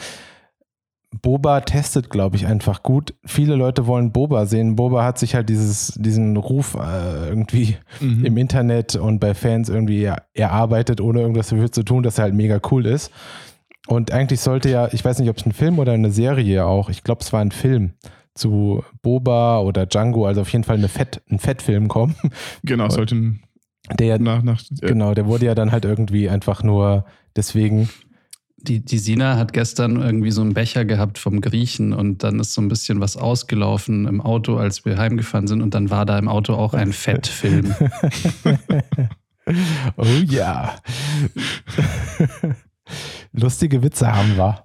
Speaker 3: Boba testet, glaube ich, einfach gut. Viele Leute wollen Boba sehen. Boba hat sich halt dieses, diesen Ruf äh, irgendwie
Speaker 2: Mhm.
Speaker 3: im Internet und bei Fans irgendwie erarbeitet, ohne irgendwas dafür zu tun, dass er halt mega cool ist. Und eigentlich sollte ja, ich weiß nicht, ob es ein Film oder eine Serie auch, ich glaube, es war ein Film zu Boba oder Django, also auf jeden Fall eine Fett, ein Fettfilm kommen. [laughs]
Speaker 2: Genau, sollte ein-
Speaker 3: Der
Speaker 2: nach, nach äh,
Speaker 3: genau, der wurde ja dann halt irgendwie einfach nur deswegen
Speaker 1: Die, die Sina hat gestern irgendwie so einen Becher gehabt vom Griechen und dann ist so ein bisschen was ausgelaufen im Auto, als wir heimgefahren sind und dann war da im Auto auch ein [laughs] Fettfilm.
Speaker 3: Oh ja. Lustige Witze haben wir.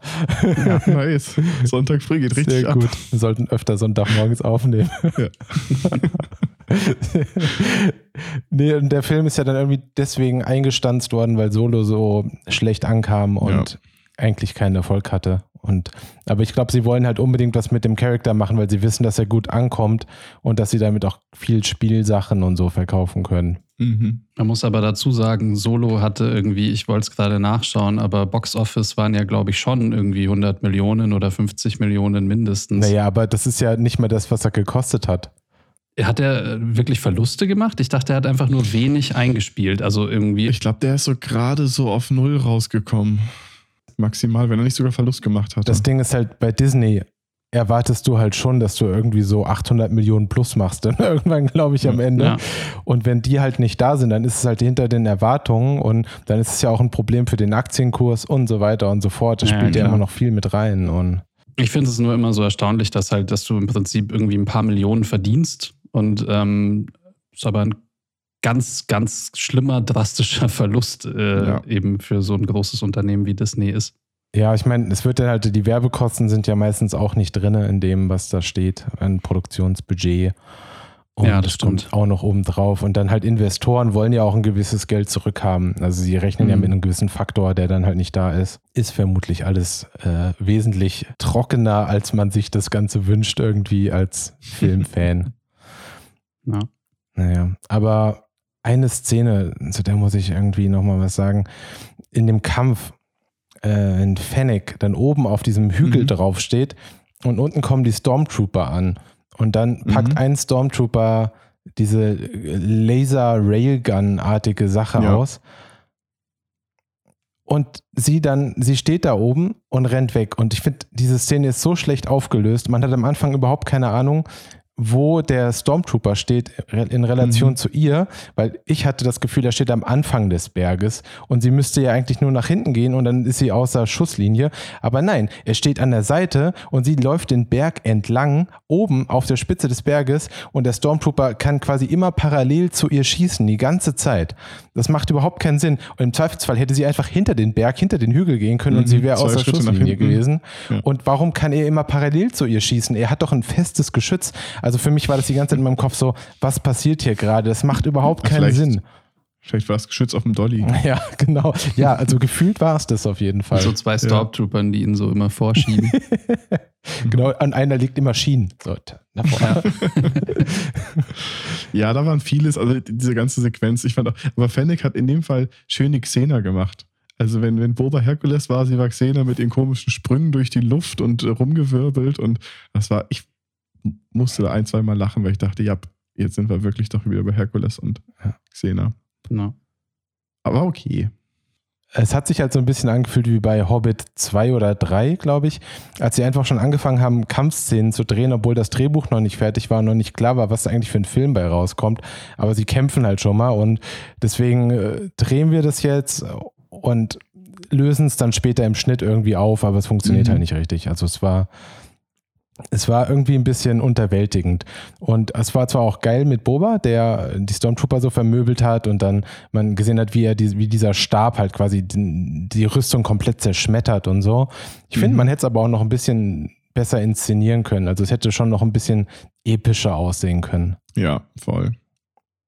Speaker 2: ja, nice. Sonntag früh geht richtig
Speaker 3: Sehr
Speaker 2: ab.
Speaker 3: gut. Wir sollten öfter Sonntagmorgens aufnehmen.
Speaker 2: Ja. [laughs] [laughs]
Speaker 3: nee, und der Film ist ja dann irgendwie deswegen eingestanzt worden, weil Solo so schlecht ankam und ja. eigentlich keinen Erfolg hatte. Und, aber ich glaube, sie wollen halt unbedingt was mit dem Charakter machen, weil sie wissen, dass er gut ankommt und dass sie damit auch viel Spielsachen und so verkaufen können.
Speaker 1: Mhm. Man muss aber dazu sagen, Solo hatte irgendwie, ich wollte es gerade nachschauen, aber Box Office waren ja, glaube ich, schon irgendwie 100 Millionen oder 50 Millionen mindestens.
Speaker 3: Naja, aber das ist ja nicht mehr das, was er gekostet hat.
Speaker 1: Hat er wirklich Verluste gemacht? Ich dachte, er hat einfach nur wenig eingespielt. Also irgendwie.
Speaker 2: Ich glaube, der ist so gerade so auf Null rausgekommen. Maximal, wenn er nicht sogar Verlust gemacht hat.
Speaker 3: Das Ding ist halt bei Disney, erwartest du halt schon, dass du irgendwie so 800 Millionen plus machst, dann [laughs] irgendwann, glaube ich, am Ende. Ja. Und wenn die halt nicht da sind, dann ist es halt hinter den Erwartungen und dann ist es ja auch ein Problem für den Aktienkurs und so weiter und so fort. Das ja, spielt ja immer noch viel mit rein. Und
Speaker 1: ich finde es nur immer so erstaunlich, dass halt, dass du im Prinzip irgendwie ein paar Millionen verdienst und ähm, ist aber ein ganz, ganz schlimmer, drastischer Verlust äh, ja. eben für so ein großes Unternehmen wie Disney ist.
Speaker 3: Ja, ich meine, es wird ja halt, die Werbekosten sind ja meistens auch nicht drin in dem, was da steht, ein Produktionsbudget. Und ja, das stimmt. auch noch oben drauf. Und dann halt Investoren wollen ja auch ein gewisses Geld zurückhaben. Also sie rechnen mhm. ja mit einem gewissen Faktor, der dann halt nicht da ist. Ist vermutlich alles äh, wesentlich trockener, als man sich das Ganze wünscht, irgendwie als Filmfan. [laughs] ja. Naja, aber eine Szene, zu der muss ich irgendwie nochmal was sagen. In dem Kampf, äh, wenn Fennec dann oben auf diesem Hügel mhm. draufsteht und unten kommen die Stormtrooper an. Und dann packt mhm. ein Stormtrooper diese Laser-Railgun-artige Sache ja. aus. Und sie dann, sie steht da oben und rennt weg. Und ich finde, diese Szene ist so schlecht aufgelöst. Man hat am Anfang überhaupt keine Ahnung, wo der Stormtrooper steht in Relation mhm. zu ihr, weil ich hatte das Gefühl, er steht am Anfang des Berges und sie müsste ja eigentlich nur nach hinten gehen und dann ist sie außer Schusslinie. Aber nein, er steht an der Seite und sie läuft den Berg entlang, oben auf der Spitze des Berges und der Stormtrooper kann quasi immer parallel zu ihr schießen, die ganze Zeit. Das macht überhaupt keinen Sinn. Und im Zweifelsfall hätte sie einfach hinter den Berg, hinter den Hügel gehen können mhm. und sie wäre außer Schritte Schusslinie gewesen. Ja. Und warum kann er immer parallel zu ihr schießen? Er hat doch ein festes Geschütz. Also für mich war das die ganze Zeit in meinem Kopf so, was passiert hier gerade? Das macht überhaupt keinen vielleicht, Sinn.
Speaker 2: Vielleicht war es Geschütz auf dem Dolly. [laughs]
Speaker 3: Ja, genau. Ja, also gefühlt war es das auf jeden Fall.
Speaker 1: So zwei Stormtroopern, die ihn so immer vorschieben. [laughs]
Speaker 3: genau, an einer liegt immer Schienen. So,
Speaker 2: ja. [laughs] ja, da waren vieles, also diese ganze Sequenz, ich fand auch, aber Fennec hat in dem Fall schöne Xena gemacht. Also wenn, wenn Boba Herkules war, sie war Xena mit den komischen Sprüngen durch die Luft und äh, rumgewirbelt und das war, ich musste da ein, zwei Mal lachen, weil ich dachte, ja, jetzt sind wir wirklich doch wieder bei Herkules und Xena. Genau. Aber okay.
Speaker 3: Es hat sich halt so ein bisschen angefühlt wie bei Hobbit 2 oder 3, glaube ich, als sie einfach schon angefangen haben, Kampfszenen zu drehen, obwohl das Drehbuch noch nicht fertig war und noch nicht klar war, was da eigentlich für ein Film bei rauskommt. Aber sie kämpfen halt schon mal und deswegen äh, drehen wir das jetzt und lösen es dann später im Schnitt irgendwie auf, aber es funktioniert mhm. halt nicht richtig. Also es war, es war irgendwie ein bisschen unterwältigend. Und es war zwar auch geil mit Boba, der die Stormtrooper so vermöbelt hat und dann man gesehen hat, wie er die, wie dieser Stab halt quasi die, die Rüstung komplett zerschmettert und so. Ich mhm. finde, man hätte es aber auch noch ein bisschen besser inszenieren können. Also es hätte schon noch ein bisschen epischer aussehen können.
Speaker 2: Ja, voll.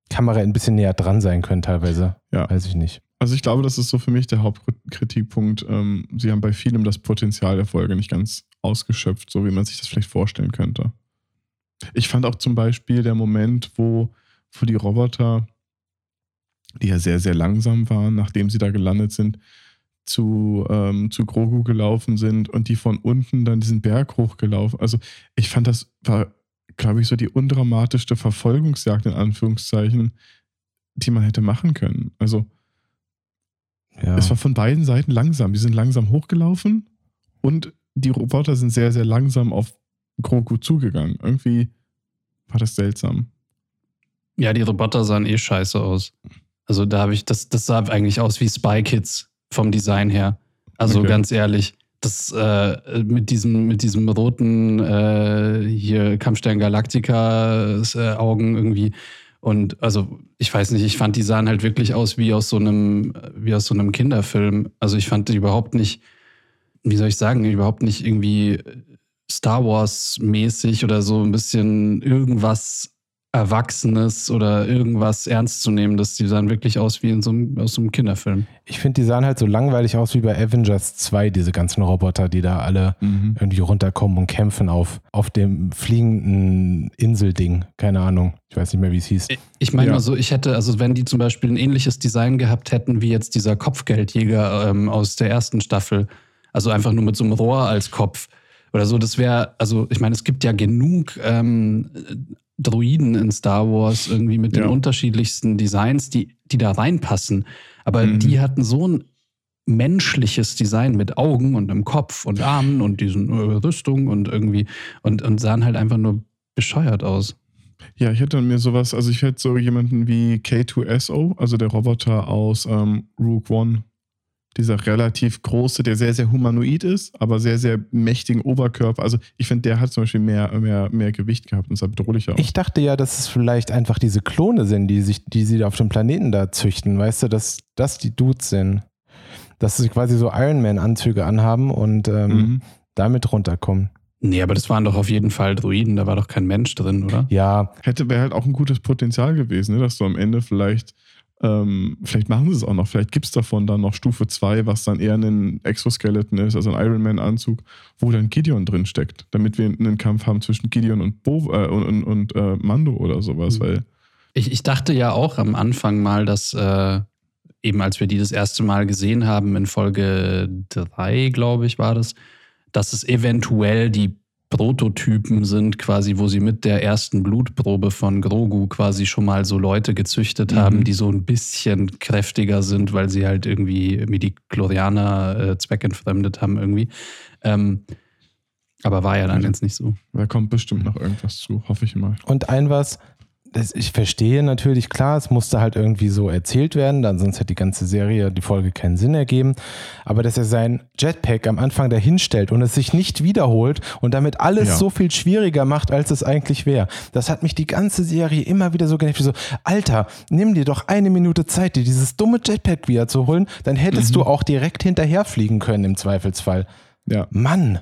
Speaker 3: Kamera ein bisschen näher dran sein können teilweise. Ja. Weiß ich nicht.
Speaker 2: Also ich glaube, das ist so für mich der Hauptkritikpunkt. Ähm, sie haben bei vielem das Potenzial der Folge nicht ganz ausgeschöpft, so wie man sich das vielleicht vorstellen könnte. Ich fand auch zum Beispiel der Moment, wo, wo die Roboter, die ja sehr, sehr langsam waren, nachdem sie da gelandet sind, zu, ähm, zu Grogu gelaufen sind und die von unten dann diesen Berg hochgelaufen. Also ich fand, das war, glaube ich, so die undramatischste Verfolgungsjagd in Anführungszeichen, die man hätte machen können. Also ja. es war von beiden Seiten langsam. Die sind langsam hochgelaufen und die Roboter sind sehr, sehr langsam auf Grogu zugegangen. Irgendwie war das seltsam.
Speaker 1: Ja, die Roboter sahen eh scheiße aus. Also da habe ich, das, das sah eigentlich aus wie Spy Kids vom Design her. Also okay. ganz ehrlich, das äh, mit diesem, mit diesem roten äh, hier Kampfstern Galactica äh, Augen irgendwie. Und also, ich weiß nicht, ich fand, die sahen halt wirklich aus wie aus so einem, wie aus so einem Kinderfilm. Also ich fand die überhaupt nicht wie soll ich sagen, überhaupt nicht irgendwie Star Wars-mäßig oder so ein bisschen irgendwas Erwachsenes oder irgendwas Ernstzunehmendes. Die sahen wirklich aus wie in so einem, aus so einem Kinderfilm.
Speaker 3: Ich finde, die sahen halt so langweilig aus wie bei Avengers 2, diese ganzen Roboter, die da alle
Speaker 2: Mhm.
Speaker 3: irgendwie runterkommen und kämpfen auf, auf dem fliegenden Inselding. Keine Ahnung. Ich weiß nicht mehr, wie es hieß.
Speaker 1: Ich meine
Speaker 2: Ja.
Speaker 1: so, ich hätte, also wenn die zum Beispiel ein ähnliches Design gehabt hätten wie jetzt dieser Kopfgeldjäger ähm, aus der ersten Staffel, also einfach nur mit so einem Rohr als Kopf oder so, das wäre, also ich meine, es gibt ja genug ähm, Droiden in Star Wars irgendwie mit den
Speaker 2: Ja.
Speaker 1: unterschiedlichsten Designs, die, die da reinpassen. Aber
Speaker 2: Mhm.
Speaker 1: die hatten so ein menschliches Design mit Augen und einem Kopf und Armen und diesen äh, Rüstung und irgendwie und, und sahen halt einfach nur bescheuert aus.
Speaker 2: Ja, ich hätte mir sowas, also ich hätte so jemanden wie K2SO, also der Roboter aus ähm, Rogue One. Dieser relativ große, der sehr, sehr humanoid ist, aber sehr, sehr mächtigen Oberkörper. Also ich finde, der hat zum Beispiel mehr, mehr, mehr Gewicht gehabt und sah bedrohlicher aus.
Speaker 3: Ich dachte ja, dass es vielleicht einfach diese Klone sind, die sich, die sie auf dem Planeten da züchten. Weißt du, dass das die Dudes sind. Dass sie quasi so Iron Man-Anzüge anhaben und ähm,
Speaker 2: Mhm.
Speaker 3: damit runterkommen.
Speaker 1: Nee, aber das waren doch auf jeden Fall Druiden, da war doch kein Mensch drin, oder?
Speaker 3: Ja,
Speaker 2: Hätte, wäre halt auch ein gutes Potenzial gewesen, ne? dass du am Ende vielleicht, ähm, vielleicht machen sie es auch noch, vielleicht gibt es davon dann noch Stufe 2, was dann eher ein Exoskeleton ist, also ein Iron Man-Anzug, wo dann Gideon drin steckt, damit wir einen Kampf haben zwischen Gideon und, Bo äh, und, und, und äh, Mando oder sowas,
Speaker 1: Mhm.
Speaker 2: weil
Speaker 1: Ich, ich dachte ja auch am Anfang mal, dass äh, eben als wir die das erste Mal gesehen haben, in Folge 3, glaube ich, war das, dass es eventuell die Prototypen sind, quasi, wo sie mit der ersten Blutprobe von Grogu quasi schon mal so Leute gezüchtet
Speaker 2: Mhm.
Speaker 1: haben, die so ein bisschen kräftiger sind, weil sie halt irgendwie Midi-Chlorianer äh, zweckentfremdet haben irgendwie. Ähm, aber war ja dann jetzt nicht so.
Speaker 2: da kommt bestimmt noch irgendwas zu, hoffe ich mal.
Speaker 3: Und ein was, das, ich verstehe natürlich, klar, es musste halt irgendwie so erzählt werden, dann sonst hätte die ganze Serie, die Folge keinen Sinn ergeben. Aber dass er sein Jetpack am Anfang dahinstellt und es sich nicht wiederholt und damit alles
Speaker 2: Ja.
Speaker 3: so viel schwieriger macht, als es eigentlich wäre. Das hat mich die ganze Serie immer wieder so genervt. wie So, Alter, nimm dir doch eine Minute Zeit, dir dieses dumme Jetpack wiederzuholen, dann hättest
Speaker 2: Mhm.
Speaker 3: du auch direkt hinterherfliegen können im Zweifelsfall.
Speaker 2: Ja.
Speaker 3: Mann.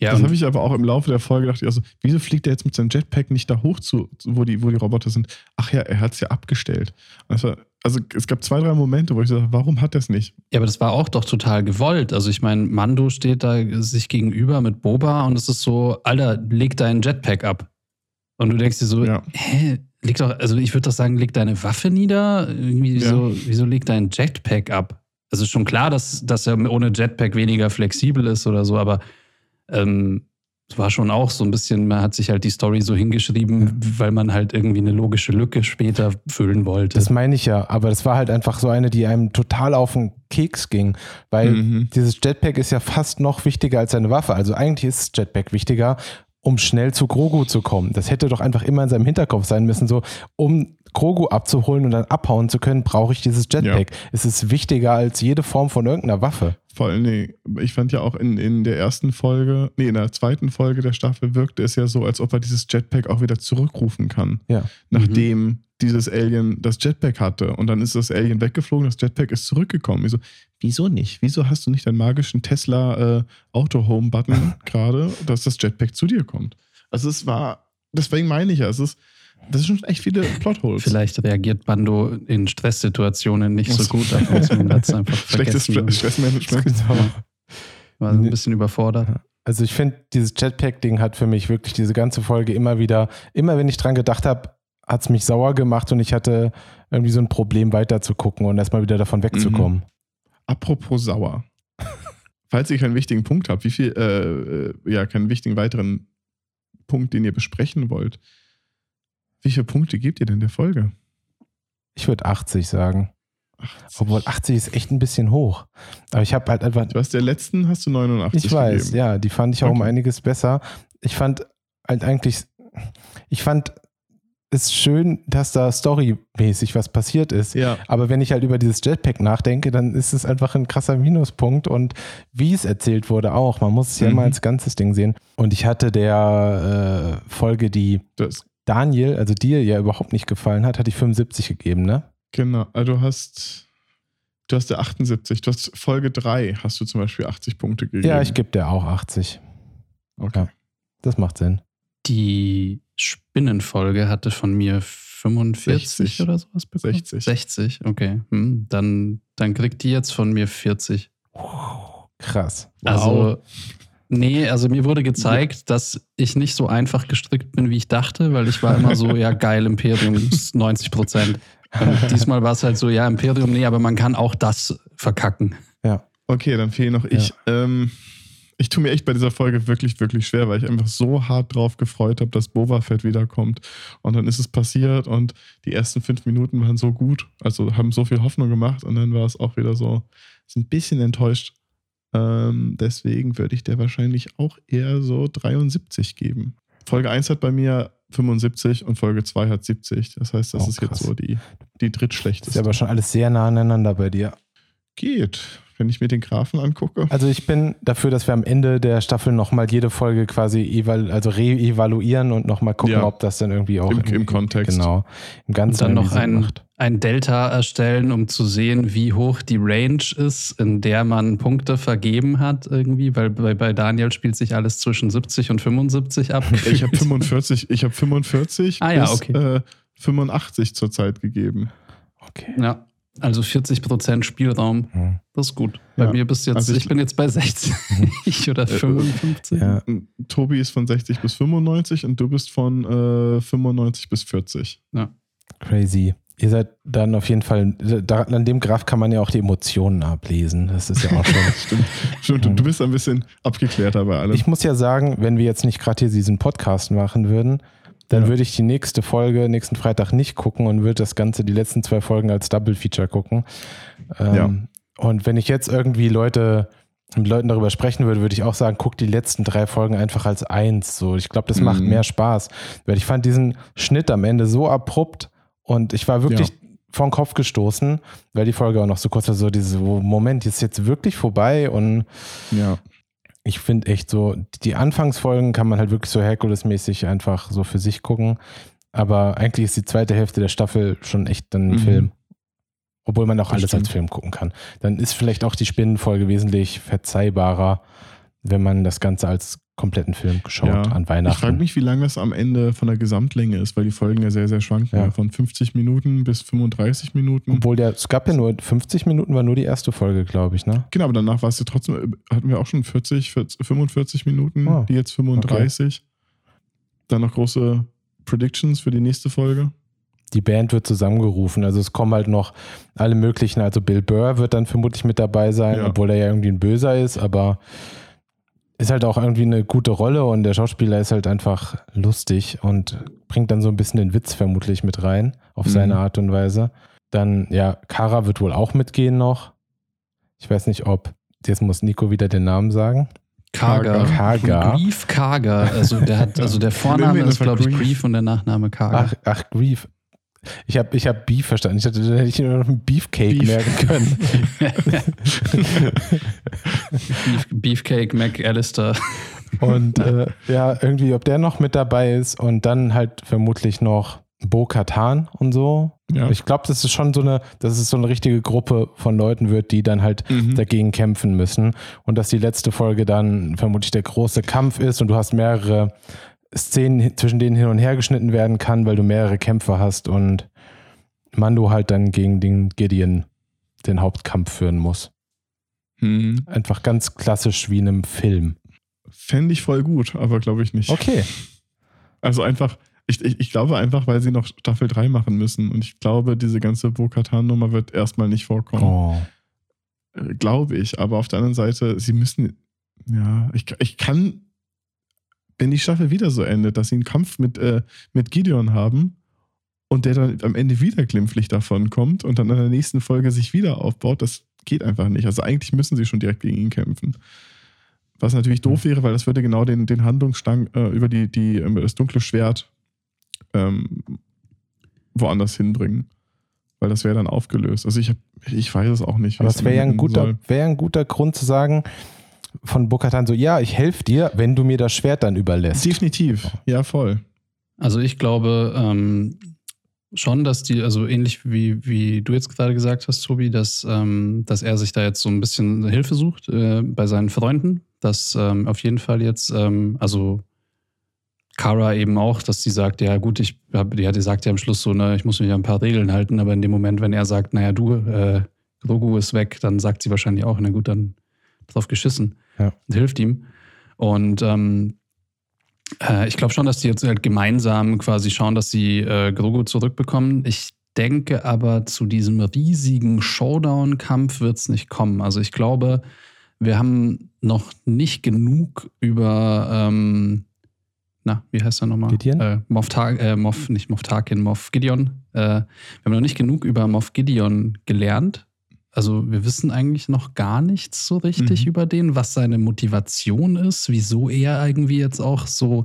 Speaker 1: Ja,
Speaker 2: das habe ich aber auch im Laufe der Folge gedacht, also, wieso fliegt er jetzt mit seinem Jetpack nicht da hoch zu, wo die, wo die Roboter sind? Ach ja, er hat es ja abgestellt. Also, also es gab zwei, drei Momente, wo ich dachte, warum hat er es nicht?
Speaker 1: Ja, aber das war auch doch total gewollt. Also ich meine, Mando steht da sich gegenüber mit Boba und es ist so, Alter, leg deinen Jetpack ab. Und du denkst dir so,
Speaker 2: Ja.
Speaker 1: hä, leg doch, also ich würde doch sagen, leg deine Waffe nieder. Irgendwie
Speaker 2: Ja.
Speaker 1: so, wieso leg deinen Jetpack ab? Also ist schon klar, dass, dass er ohne Jetpack weniger flexibel ist oder so, aber ähm, es war schon auch so ein bisschen, man hat sich halt die Story so hingeschrieben, weil man halt irgendwie eine logische Lücke später füllen wollte.
Speaker 3: Das meine ich ja, aber das war halt einfach so eine, die einem total auf den Keks ging, weil
Speaker 2: Mhm.
Speaker 3: dieses Jetpack ist ja fast noch wichtiger als seine Waffe. Also eigentlich ist das Jetpack wichtiger, um schnell zu Grogu zu kommen. Das hätte doch einfach immer in seinem Hinterkopf sein müssen, so um Grogu abzuholen und dann abhauen zu können, brauche ich dieses Jetpack. Es ist wichtiger als jede Form von irgendeiner Waffe.
Speaker 2: Vor allen Dingen, ich fand ja auch in, in der ersten Folge, nee, in der zweiten Folge der Staffel wirkte es ja so, als ob er dieses Jetpack auch wieder zurückrufen kann.
Speaker 3: Ja.
Speaker 2: Nachdem dieses Alien das Jetpack hatte. Und dann ist das Alien weggeflogen, das Jetpack ist zurückgekommen. Ich so, wieso nicht? Wieso hast du nicht deinen magischen Tesla äh, Auto-Home-Button [laughs] gerade, dass das Jetpack zu dir kommt? Also es war, deswegen meine ich ja, es ist, das sind schon echt viele Plotholes.
Speaker 1: Vielleicht reagiert Bando in Stresssituationen nicht so gut zu und hat es einfach [laughs]
Speaker 2: Schlechtes. Stre Stressmanagement.
Speaker 3: Genau. [laughs]
Speaker 1: War so ein bisschen überfordert.
Speaker 3: Also ich finde, dieses Jetpack-Ding hat für mich wirklich diese ganze Folge immer wieder, immer wenn ich dran gedacht habe, hat es mich sauer gemacht und ich hatte irgendwie so ein Problem weiter zu gucken und erstmal wieder davon wegzukommen.
Speaker 2: Apropos sauer. [laughs] Falls ihr keinen wichtigen Punkt habt, wie viel, äh, äh, ja, keinen wichtigen weiteren Punkt, den ihr besprechen wollt, wie viele Punkte gebt ihr denn der Folge?
Speaker 3: Ich würde 80 sagen. Obwohl 80 ist echt ein bisschen hoch. Aber ich habe halt einfach,
Speaker 2: Du hast der letzten, hast du 89
Speaker 3: ich weiß,
Speaker 2: gegeben.
Speaker 3: ja, die fand ich auch um
Speaker 2: Okay.
Speaker 3: einiges besser. Ich fand halt eigentlich, ich fand es schön, dass da storymäßig was passiert ist.
Speaker 2: Ja.
Speaker 3: Aber wenn ich halt über dieses Jetpack nachdenke, dann ist es einfach ein krasser Minuspunkt und wie es erzählt wurde auch. Man muss es ja
Speaker 2: Mhm.
Speaker 3: immer als ganzes Ding sehen. Und ich hatte der äh, Folge, die
Speaker 2: Das,
Speaker 3: Daniel, also dir ja überhaupt nicht gefallen hat, hatte ich 75 gegeben, ne?
Speaker 2: genau. Also du hast, du hast der 78. Du hast Folge 3 hast du zum Beispiel 80 Punkte gegeben.
Speaker 3: Ja, ich gebe der auch 80.
Speaker 2: Okay.
Speaker 3: Ja. Das macht Sinn.
Speaker 1: Die Spinnenfolge hatte von mir 45
Speaker 2: 60.
Speaker 1: oder sowas bekommen.
Speaker 2: 60.
Speaker 1: 60, okay. Hm, dann, dann kriegt die jetzt von mir 40.
Speaker 3: Krass.
Speaker 1: Also, nee, also mir wurde gezeigt, dass ich nicht so einfach gestrickt bin, wie ich dachte, weil ich war immer so, ja, geil, Imperium [laughs] ist 90 Prozent. Und diesmal war es halt so, ja, Imperium, nee, aber man kann auch das verkacken.
Speaker 2: Okay, dann fehle noch ich. Ähm, ich tue mir echt bei dieser Folge wirklich, wirklich schwer, weil ich einfach so hart drauf gefreut habe, dass Boba Fett wiederkommt. Und dann ist es passiert und die ersten fünf Minuten waren so gut, also haben so viel Hoffnung gemacht und dann war es auch wieder so, ist ein bisschen enttäuscht. Ähm, deswegen würde ich der wahrscheinlich auch eher so 73 geben. Folge 1 hat bei mir 75 und Folge 2 hat 70. Das heißt, das
Speaker 3: Oh,
Speaker 2: ist jetzt
Speaker 3: krass.
Speaker 2: so die, die
Speaker 3: Ist
Speaker 2: drittschlechteste.
Speaker 3: ja aber schon alles sehr nah aneinander bei dir.
Speaker 2: Geht, wenn ich mir den Graphen angucke.
Speaker 3: Also ich bin dafür, dass wir am Ende der Staffel nochmal jede Folge quasi eval also re-evaluieren und nochmal gucken,
Speaker 2: Ja.
Speaker 3: ob das dann irgendwie auch
Speaker 2: Im- im Kontext.
Speaker 3: Genau. Im Ganzen
Speaker 1: Und dann noch ein,
Speaker 3: macht.
Speaker 1: ein Delta erstellen, um zu sehen, wie hoch die Range ist, in der man Punkte vergeben hat irgendwie, weil bei, bei Daniel spielt sich alles zwischen 70 und 75 ab. [laughs]
Speaker 2: Ich habe [laughs] 45, ich habe 45
Speaker 1: Ah ja,
Speaker 2: bis
Speaker 1: okay.
Speaker 2: äh, 85 zurzeit gegeben.
Speaker 3: Okay.
Speaker 1: Ja, also 40 Prozent Spielraum. Das ist gut. Bei
Speaker 2: Ja.
Speaker 1: mir bist jetzt,
Speaker 2: Also
Speaker 1: ich,
Speaker 2: ich-
Speaker 1: bin jetzt bei 60 oder 55.
Speaker 3: Ja.
Speaker 2: Tobi ist von 60 bis 95 und du bist von äh, 95 bis 40.
Speaker 3: Crazy. Ihr seid dann auf jeden Fall, da, an dem Graph kann man ja auch die Emotionen ablesen. Das ist ja auch schon. [laughs]
Speaker 2: Stimmt, stimmt. Du- Du bist ein bisschen abgeklärter bei allem.
Speaker 3: Ich muss ja sagen, wenn wir jetzt nicht gerade hier diesen Podcast machen würden, dann
Speaker 2: Ja.
Speaker 3: würde ich die nächste Folge nächsten Freitag nicht gucken und würde das Ganze, die letzten zwei Folgen als Double Feature gucken. Ähm,
Speaker 2: Ja.
Speaker 3: Und wenn ich jetzt irgendwie Leute mit Leuten darüber sprechen würde, würde ich auch sagen, guck die letzten drei Folgen einfach als eins. So, ich glaube, das macht
Speaker 2: Mhm.
Speaker 3: mehr Spaß. Weil ich fand diesen Schnitt am Ende so abrupt und ich war wirklich vor den Kopf gestoßen, weil die Folge auch noch so kurz war, so dieses Moment, ist jetzt wirklich vorbei und
Speaker 2: ja.
Speaker 3: Ich finde echt so, die Anfangsfolgen kann man halt wirklich so Herkules-mäßig einfach so für sich gucken. Aber eigentlich ist die zweite Hälfte der Staffel schon echt dann ein
Speaker 2: Mhm.
Speaker 3: Film. Obwohl man auch
Speaker 2: Das
Speaker 3: alles als
Speaker 2: stimmt.
Speaker 3: Film gucken kann. Dann ist vielleicht auch die Spinnenfolge wesentlich verzeihbarer, wenn man das Ganze als kompletten Film schaut
Speaker 2: Ja.
Speaker 3: an
Speaker 2: Ich
Speaker 3: Weihnachten.
Speaker 2: frage mich, wie lange das am Ende von der Gesamtlänge ist, weil die Folgen ja sehr, sehr schwanken.
Speaker 3: Ja.
Speaker 2: Von 50 Minuten bis 35 Minuten.
Speaker 3: Obwohl der, es gab ja nur 50 Minuten, war nur die erste Folge, glaube ich, ne?
Speaker 2: Genau, aber danach war es ja trotzdem, hatten wir auch schon 40, 40 45 Minuten,
Speaker 3: Ah,
Speaker 2: die jetzt 35. Dann noch große Predictions für die nächste Folge.
Speaker 3: die Band wird zusammengerufen. Also es kommen halt noch alle möglichen, also Bill Burr wird dann vermutlich mit dabei sein,
Speaker 2: Ja.
Speaker 3: obwohl er ja irgendwie ein Böser ist, aber ist halt auch irgendwie eine gute Rolle und der Schauspieler ist halt einfach lustig und bringt dann so ein bisschen den Witz vermutlich mit rein, auf
Speaker 2: Mhm.
Speaker 3: seine Art und Weise. Dann, ja, Kara wird wohl auch mitgehen noch. Ich weiß nicht, ob, jetzt muss Nico wieder den Namen sagen.
Speaker 1: Kaga.
Speaker 3: Kaga.
Speaker 1: Grief Kaga. Also der hat, also der Vorname ist, glaube ich.
Speaker 2: Grief
Speaker 1: und der Nachname Kaga.
Speaker 3: Ach, ach, Grief. Ich habe ich hab Beef verstanden. Ich dachte, da hätte ich nur noch einen Beefcake
Speaker 2: Beef.
Speaker 3: merken können.
Speaker 1: Beef, Beefcake McAllister.
Speaker 3: Und äh, ja, irgendwie, ob der noch mit dabei ist und dann halt vermutlich noch Bo Katan und so.
Speaker 2: Ja.
Speaker 3: Ich glaube, das ist schon so eine, dass es so eine richtige Gruppe von Leuten wird, die dann halt
Speaker 2: Mhm.
Speaker 3: dagegen kämpfen müssen. Und dass die letzte Folge dann vermutlich der große Kampf ist und du hast mehrere Szenen, zwischen denen hin und her geschnitten werden kann, weil du mehrere Kämpfe hast und Mando halt dann gegen den Gideon den Hauptkampf führen muss.
Speaker 2: Mhm.
Speaker 3: Einfach ganz klassisch wie in einem Film.
Speaker 2: Fände ich voll gut, aber glaube ich nicht.
Speaker 3: Okay.
Speaker 2: Also einfach, ich, ich, ich glaube einfach, weil sie noch Staffel 3 machen müssen. Und ich glaube, diese ganze Bo-Katan-Nummer wird erstmal nicht vorkommen.
Speaker 3: Oh.
Speaker 2: Äh, Glaube ich. Aber auf der anderen Seite, sie müssen, ja, ich, ich kann, wenn die Staffel wieder so endet, dass sie einen Kampf mit, äh, mit Gideon haben und der dann am Ende wieder glimpflich davon kommt und dann in der nächsten Folge sich wieder aufbaut, das geht einfach nicht. Also eigentlich müssen sie schon direkt gegen ihn kämpfen. Was natürlich doof wäre, weil das würde genau den, den Handlungsstrang äh, über die, die, ähm, das dunkle Schwert ähm, woanders hinbringen. Weil das wäre dann aufgelöst. Also ich, hab, ich weiß es auch nicht.
Speaker 3: Aber
Speaker 2: es
Speaker 3: wäre ja ein guter, wäre ein guter Grund zu sagen von Bokatan so, ja, ich helfe dir, wenn du mir das Schwert dann überlässt.
Speaker 2: Definitiv. Ja, voll.
Speaker 1: Also ich glaube ähm, schon, dass die, also ähnlich wie, wie du jetzt gerade gesagt hast, Tobi, dass, ähm, dass er sich da jetzt so ein bisschen Hilfe sucht äh, bei seinen Freunden. Dass ähm, auf jeden Fall jetzt, ähm, also Kara eben auch, dass sie sagt, ja gut, ich hab, die hat sagt ja am Schluss so, ne, ich muss mich an ein paar Regeln halten, aber in dem Moment, wenn er sagt, naja, du, äh, Grogu ist weg, dann sagt sie wahrscheinlich auch, na gut, dann drauf geschissen
Speaker 3: Ja.
Speaker 1: und hilft ihm. Und ähm, äh, ich glaube schon, dass die jetzt halt gemeinsam quasi schauen, dass sie äh, Grogu zurückbekommen. Ich denke aber, zu diesem riesigen Showdown-Kampf wird es nicht kommen. Also ich glaube, wir haben noch nicht genug über, ähm, na, wie heißt er nochmal?
Speaker 3: Gideon?
Speaker 1: Äh, Moff, äh, Moff, nicht Moff Tarkin, Moff Gideon. Äh, wir haben noch nicht genug über Moff Gideon gelernt. Also wir wissen eigentlich noch gar nichts so richtig
Speaker 2: Mhm.
Speaker 1: über den, was seine Motivation ist, wieso er irgendwie jetzt auch so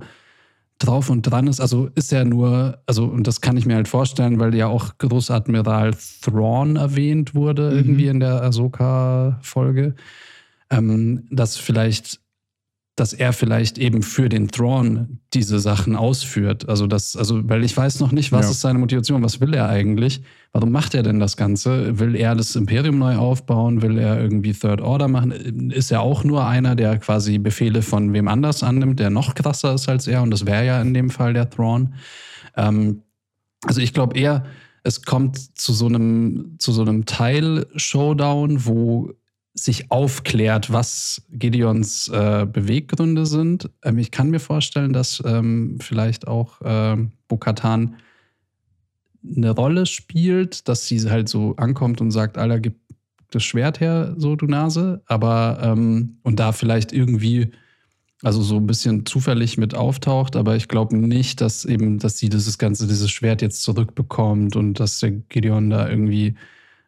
Speaker 1: drauf und dran ist. Also ist er nur, also und das kann ich mir halt vorstellen, weil ja auch Großadmiral Thrawn erwähnt wurde
Speaker 2: Mhm.
Speaker 1: irgendwie in der Ahsoka-Folge, ähm, dass vielleicht, dass er vielleicht eben für den Thrawn diese Sachen ausführt. Also das, also weil ich weiß noch nicht, was
Speaker 2: Ja.
Speaker 1: ist seine Motivation, was will er eigentlich? Warum macht er denn das Ganze? Will er das Imperium neu aufbauen? Will er irgendwie Third Order machen? Ist er auch nur einer, der quasi Befehle von wem anders annimmt, der noch krasser ist als er? Und das wäre ja in dem Fall der Thrawn. Ähm, also ich glaube eher, es kommt zu so einem, zu so einem Teil-Showdown, wo sich aufklärt, was Gideons äh, Beweggründe sind. Ähm, ich kann mir vorstellen, dass ähm, vielleicht auch ähm, Bo-Katan eine Rolle spielt, dass sie halt so ankommt und sagt, Alter, gib das Schwert her, so du Nase. Aber ähm, und da vielleicht irgendwie, also so ein bisschen zufällig mit auftaucht, aber ich glaube nicht, dass eben, dass sie dieses ganze, dieses Schwert jetzt zurückbekommt und dass der Gideon da irgendwie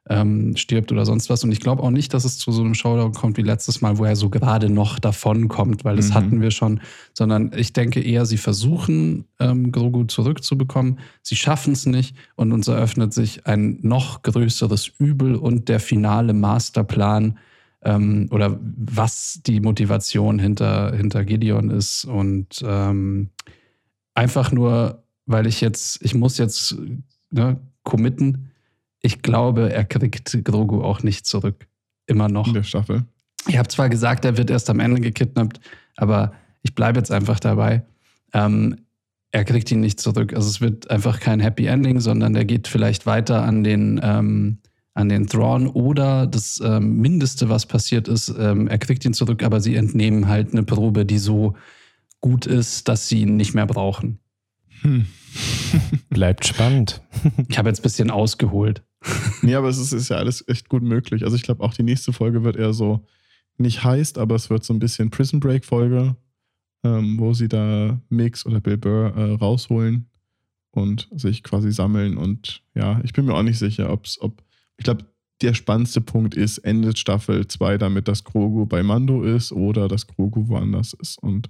Speaker 1: ähm, stirbt oder sonst was. Und ich glaube auch nicht, dass es zu so einem Showdown kommt wie letztes Mal, wo er so gerade noch davon kommt, weil das
Speaker 2: Mhm.
Speaker 1: hatten wir schon, sondern ich denke eher, sie versuchen, ähm, Grogu zurückzubekommen. Sie schaffen es nicht und uns eröffnet sich ein noch größeres Übel und der finale Masterplan ähm, oder was die Motivation hinter, hinter Gideon ist. Und ähm, einfach nur, weil ich jetzt, ich muss jetzt ne, committen, ich glaube, er kriegt Grogu auch nicht zurück. Immer noch.
Speaker 2: in der Staffel.
Speaker 1: Ich habe zwar gesagt, er wird erst am Ende gekidnappt, aber ich bleibe jetzt einfach dabei. Ähm, er kriegt ihn nicht zurück. Also es wird einfach kein Happy Ending, sondern er geht vielleicht weiter an den, ähm, an den Thrawn oder das ähm, Mindeste, was passiert ist, ähm, er kriegt ihn zurück, aber sie entnehmen halt eine Probe, die so gut ist, dass sie ihn nicht mehr brauchen.
Speaker 2: Hm.
Speaker 3: Bleibt spannend.
Speaker 1: Ich habe jetzt ein bisschen ausgeholt. [laughs]
Speaker 2: Nee, aber es ist, ist ja alles echt gut möglich. Also ich glaube auch die nächste Folge wird eher so nicht heißt, aber es wird so ein bisschen Prison Break Folge, ähm, wo sie da Mix oder Bill Burr äh, rausholen und sich quasi sammeln. Und ja, ich bin mir auch nicht sicher, ob's, ob. Ich glaube, der spannendste Punkt ist, endet Staffel 2 damit, dass Grogu bei Mando ist oder dass Grogu woanders ist. Und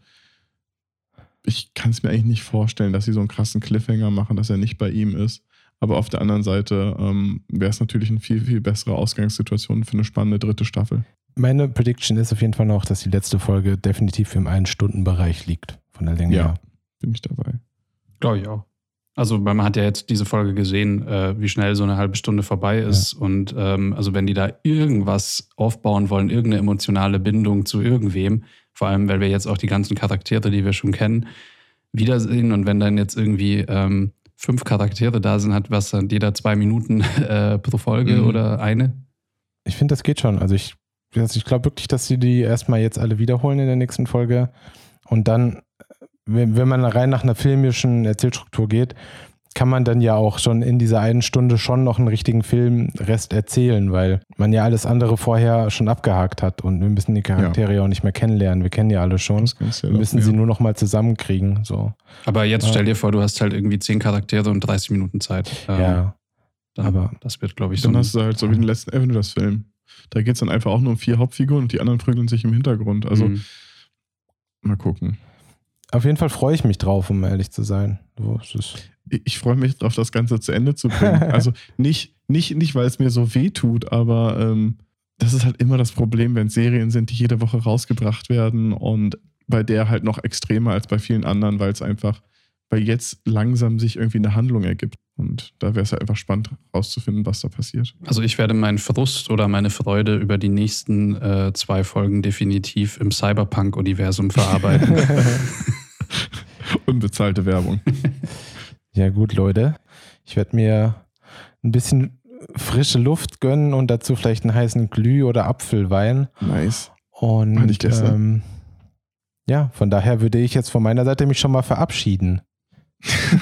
Speaker 2: ich kann es mir eigentlich nicht vorstellen, dass sie so einen krassen Cliffhanger machen, dass er nicht bei ihm ist. Aber auf der anderen Seite ähm, wäre es natürlich eine viel, viel bessere Ausgangssituation für eine spannende dritte Staffel.
Speaker 3: Meine Prediction ist auf jeden Fall noch, dass die letzte Folge definitiv im Ein-Stunden-Bereich liegt. Von der Länge
Speaker 2: Ja.
Speaker 3: her.
Speaker 2: Bin ich dabei.
Speaker 1: Glaube ich auch. Also, weil man hat ja jetzt diese Folge gesehen, äh, wie schnell so eine halbe Stunde vorbei ist. Und ähm, also, wenn die da irgendwas aufbauen wollen, irgendeine emotionale Bindung zu irgendwem, vor allem, weil wir jetzt auch die ganzen Charaktere, die wir schon kennen, wiedersehen. Und wenn dann jetzt irgendwie ähm, fünf Charaktere da sind, hat was dann jeder zwei Minuten [laughs] äh, pro Folge
Speaker 2: Mhm.
Speaker 1: oder eine.
Speaker 3: Ich finde, das geht schon. Also ich, also ich glaube wirklich, dass sie die erstmal jetzt alle wiederholen in der nächsten Folge. Und dann, wenn, wenn man rein nach einer filmischen Erzählstruktur geht, kann man dann ja auch schon in dieser einen Stunde schon noch einen richtigen Filmrest erzählen, weil man ja alles andere vorher schon abgehakt hat und wir müssen die Charaktere ja auch nicht mehr kennenlernen. Wir kennen ja alle schon.
Speaker 2: Das ja
Speaker 3: Wir müssen sie
Speaker 2: ja.
Speaker 3: nur noch mal zusammenkriegen. So.
Speaker 1: Aber jetzt stell dir vor, du hast halt irgendwie zehn Charaktere und 30 Minuten Zeit. Ähm,
Speaker 3: ja.
Speaker 1: dann,
Speaker 3: aber-
Speaker 1: das wird, glaube ich, so.
Speaker 2: Dann hast du halt so wie den letzten Avengers-Film. Da geht es dann einfach auch nur um vier Hauptfiguren und die anderen prügeln sich im Hintergrund. Also
Speaker 1: Mhm.
Speaker 2: mal gucken.
Speaker 3: Auf jeden Fall freue ich mich drauf, um ehrlich zu sein. So, es ist,
Speaker 2: Ich, freue mich darauf, das Ganze zu Ende zu bringen. [laughs] Also nicht, nicht, nicht weil es mir so weh tut, aber ähm, das ist halt immer das Problem, wenn Serien sind, die jede Woche rausgebracht werden und bei der halt noch extremer als bei vielen anderen, weil es einfach, weil jetzt langsam sich irgendwie eine Handlung ergibt. Und da wäre es halt einfach spannend rauszufinden, was da passiert.
Speaker 1: Also ich werde meinen Frust oder meine Freude über die nächsten äh, zwei Folgen definitiv im Cyberpunk-Universum verarbeiten. [laughs] [laughs]
Speaker 2: unbezahlte Werbung.
Speaker 3: Ja, gut, Leute. Ich werde mir ein bisschen frische Luft gönnen und dazu vielleicht einen heißen Glüh- oder Apfelwein.
Speaker 2: Nice.
Speaker 3: Und
Speaker 2: Hatte ich gestern.
Speaker 3: ähm, ja, von daher würde ich jetzt von meiner Seite mich schon mal verabschieden.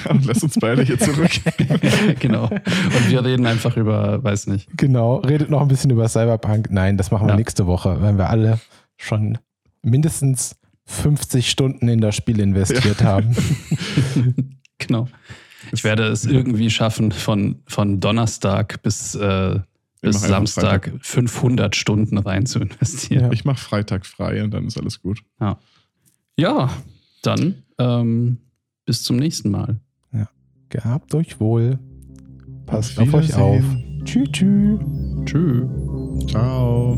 Speaker 2: Und [laughs] lass uns beide hier zurück. [laughs]
Speaker 1: genau. Und wir reden einfach über, weiß nicht.
Speaker 3: Genau, redet noch ein bisschen über Cyberpunk. Nein, das machen wir
Speaker 1: Ja.
Speaker 3: nächste Woche, wenn wir alle schon mindestens 50 Stunden in das Spiel investiert haben. [laughs]
Speaker 1: genau. Ich werde es irgendwie schaffen, von, von Donnerstag bis, äh, bis Samstag 500 Stunden rein zu investieren.
Speaker 3: Ja.
Speaker 2: Ich mache Freitag frei und dann ist alles gut.
Speaker 1: Ja, dann ähm, bis zum nächsten Mal.
Speaker 3: Gehabt euch wohl. Passt
Speaker 2: Auf
Speaker 3: auf euch auf. Tschüss, tschüss.
Speaker 1: Tschüss.
Speaker 2: Ciao.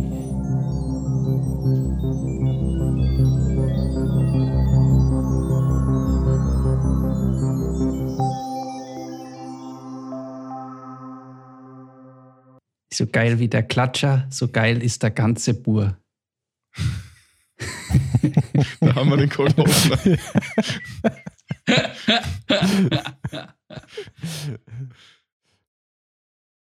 Speaker 1: So geil wie der Klatscher, so geil ist der ganze Bur.
Speaker 2: da haben wir den Cold [laughs] Opener. [laughs]